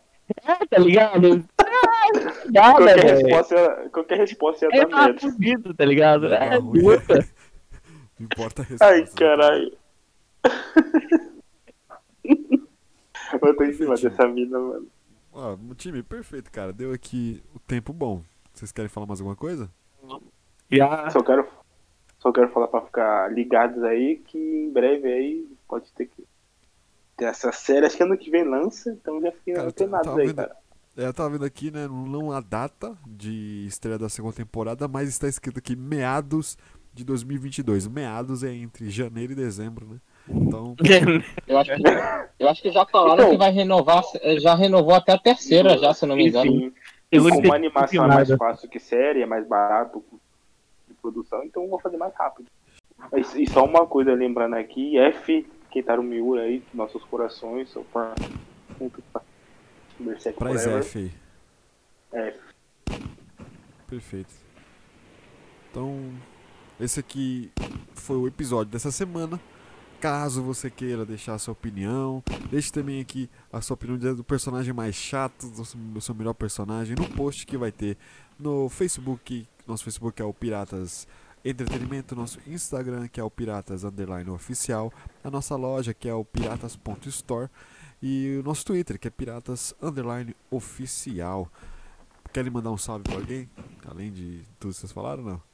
É, tá ligado? Ah, [LAUGHS] nada, Qualquer resposta, qualquer resposta ia dar tava merda. fudido, tá ligado? É. [LAUGHS] Não importa a resposta. Ai, caralho. Eu tô em cima dessa mina, mano. Ó, o time perfeito, cara. Deu aqui o tempo bom. Vocês querem falar mais alguma coisa? Já. Só quero, só quero falar pra ficar ligados aí que em breve aí pode ter que ter essa série. Acho que ano que vem lança, então já fiquei antenado aí, vendo? cara. É, eu tava vendo aqui, né? Não a data de estreia da segunda temporada, mas está escrito aqui meados de 2022. Meados é entre janeiro e dezembro, né? Então, [LAUGHS] Eu acho que, eu acho que já falaram Então- que vai renovar, já renovou até a terceira já, se não me engano. Enfim, Eu como animação é mais fácil que série, é mais barato de produção, então eu vou fazer mais rápido. Mas- E só uma coisa lembrando aqui, F, Kentaro Miura aí, nossos corações, só pra. Berserk pra Forever. F aí. F. Perfeito. Então, esse aqui foi o episódio dessa semana. Caso você queira deixar a sua opinião, deixe também aqui a sua opinião do personagem mais chato, do seu- melhor personagem, no post que vai ter no Facebook. Nosso Facebook é o Piratas Entretenimento, nosso Instagram que é o Piratas Underline Oficial, a nossa loja que é o Piratas.store e o nosso Twitter que é Piratas Underline Oficial. Querem mandar um salve pra alguém? Além de tudo que vocês falaram, não?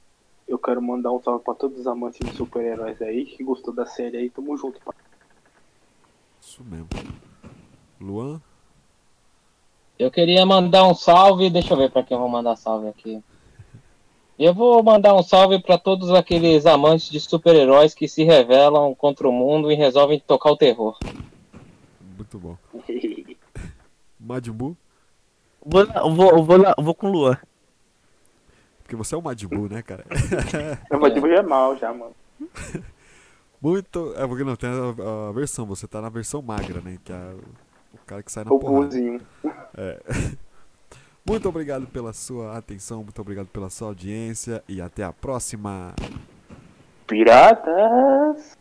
Eu quero mandar um salve pra todos os amantes de super-heróis aí que gostou da série aí. Tamo junto, pai. Isso mesmo. Luan? Eu queria mandar um salve, deixa eu ver pra quem eu vou mandar salve aqui. Eu vou mandar um salve pra todos aqueles amantes de super-heróis que se revelam contra o mundo e resolvem tocar o terror. Muito bom. [LAUGHS] Majin Buu? Vou, vou, vou, vou com o Luan. Porque você é o Madibu, né, cara? [LAUGHS] É, o Madibu já é mal, já, mano. [LAUGHS] Muito. É porque não, tem a, a, versão, você tá na versão magra, né? Que é o cara que sai na o porrada. É. [LAUGHS] Muito obrigado pela sua atenção, muito obrigado pela sua audiência e até a próxima. Piratas!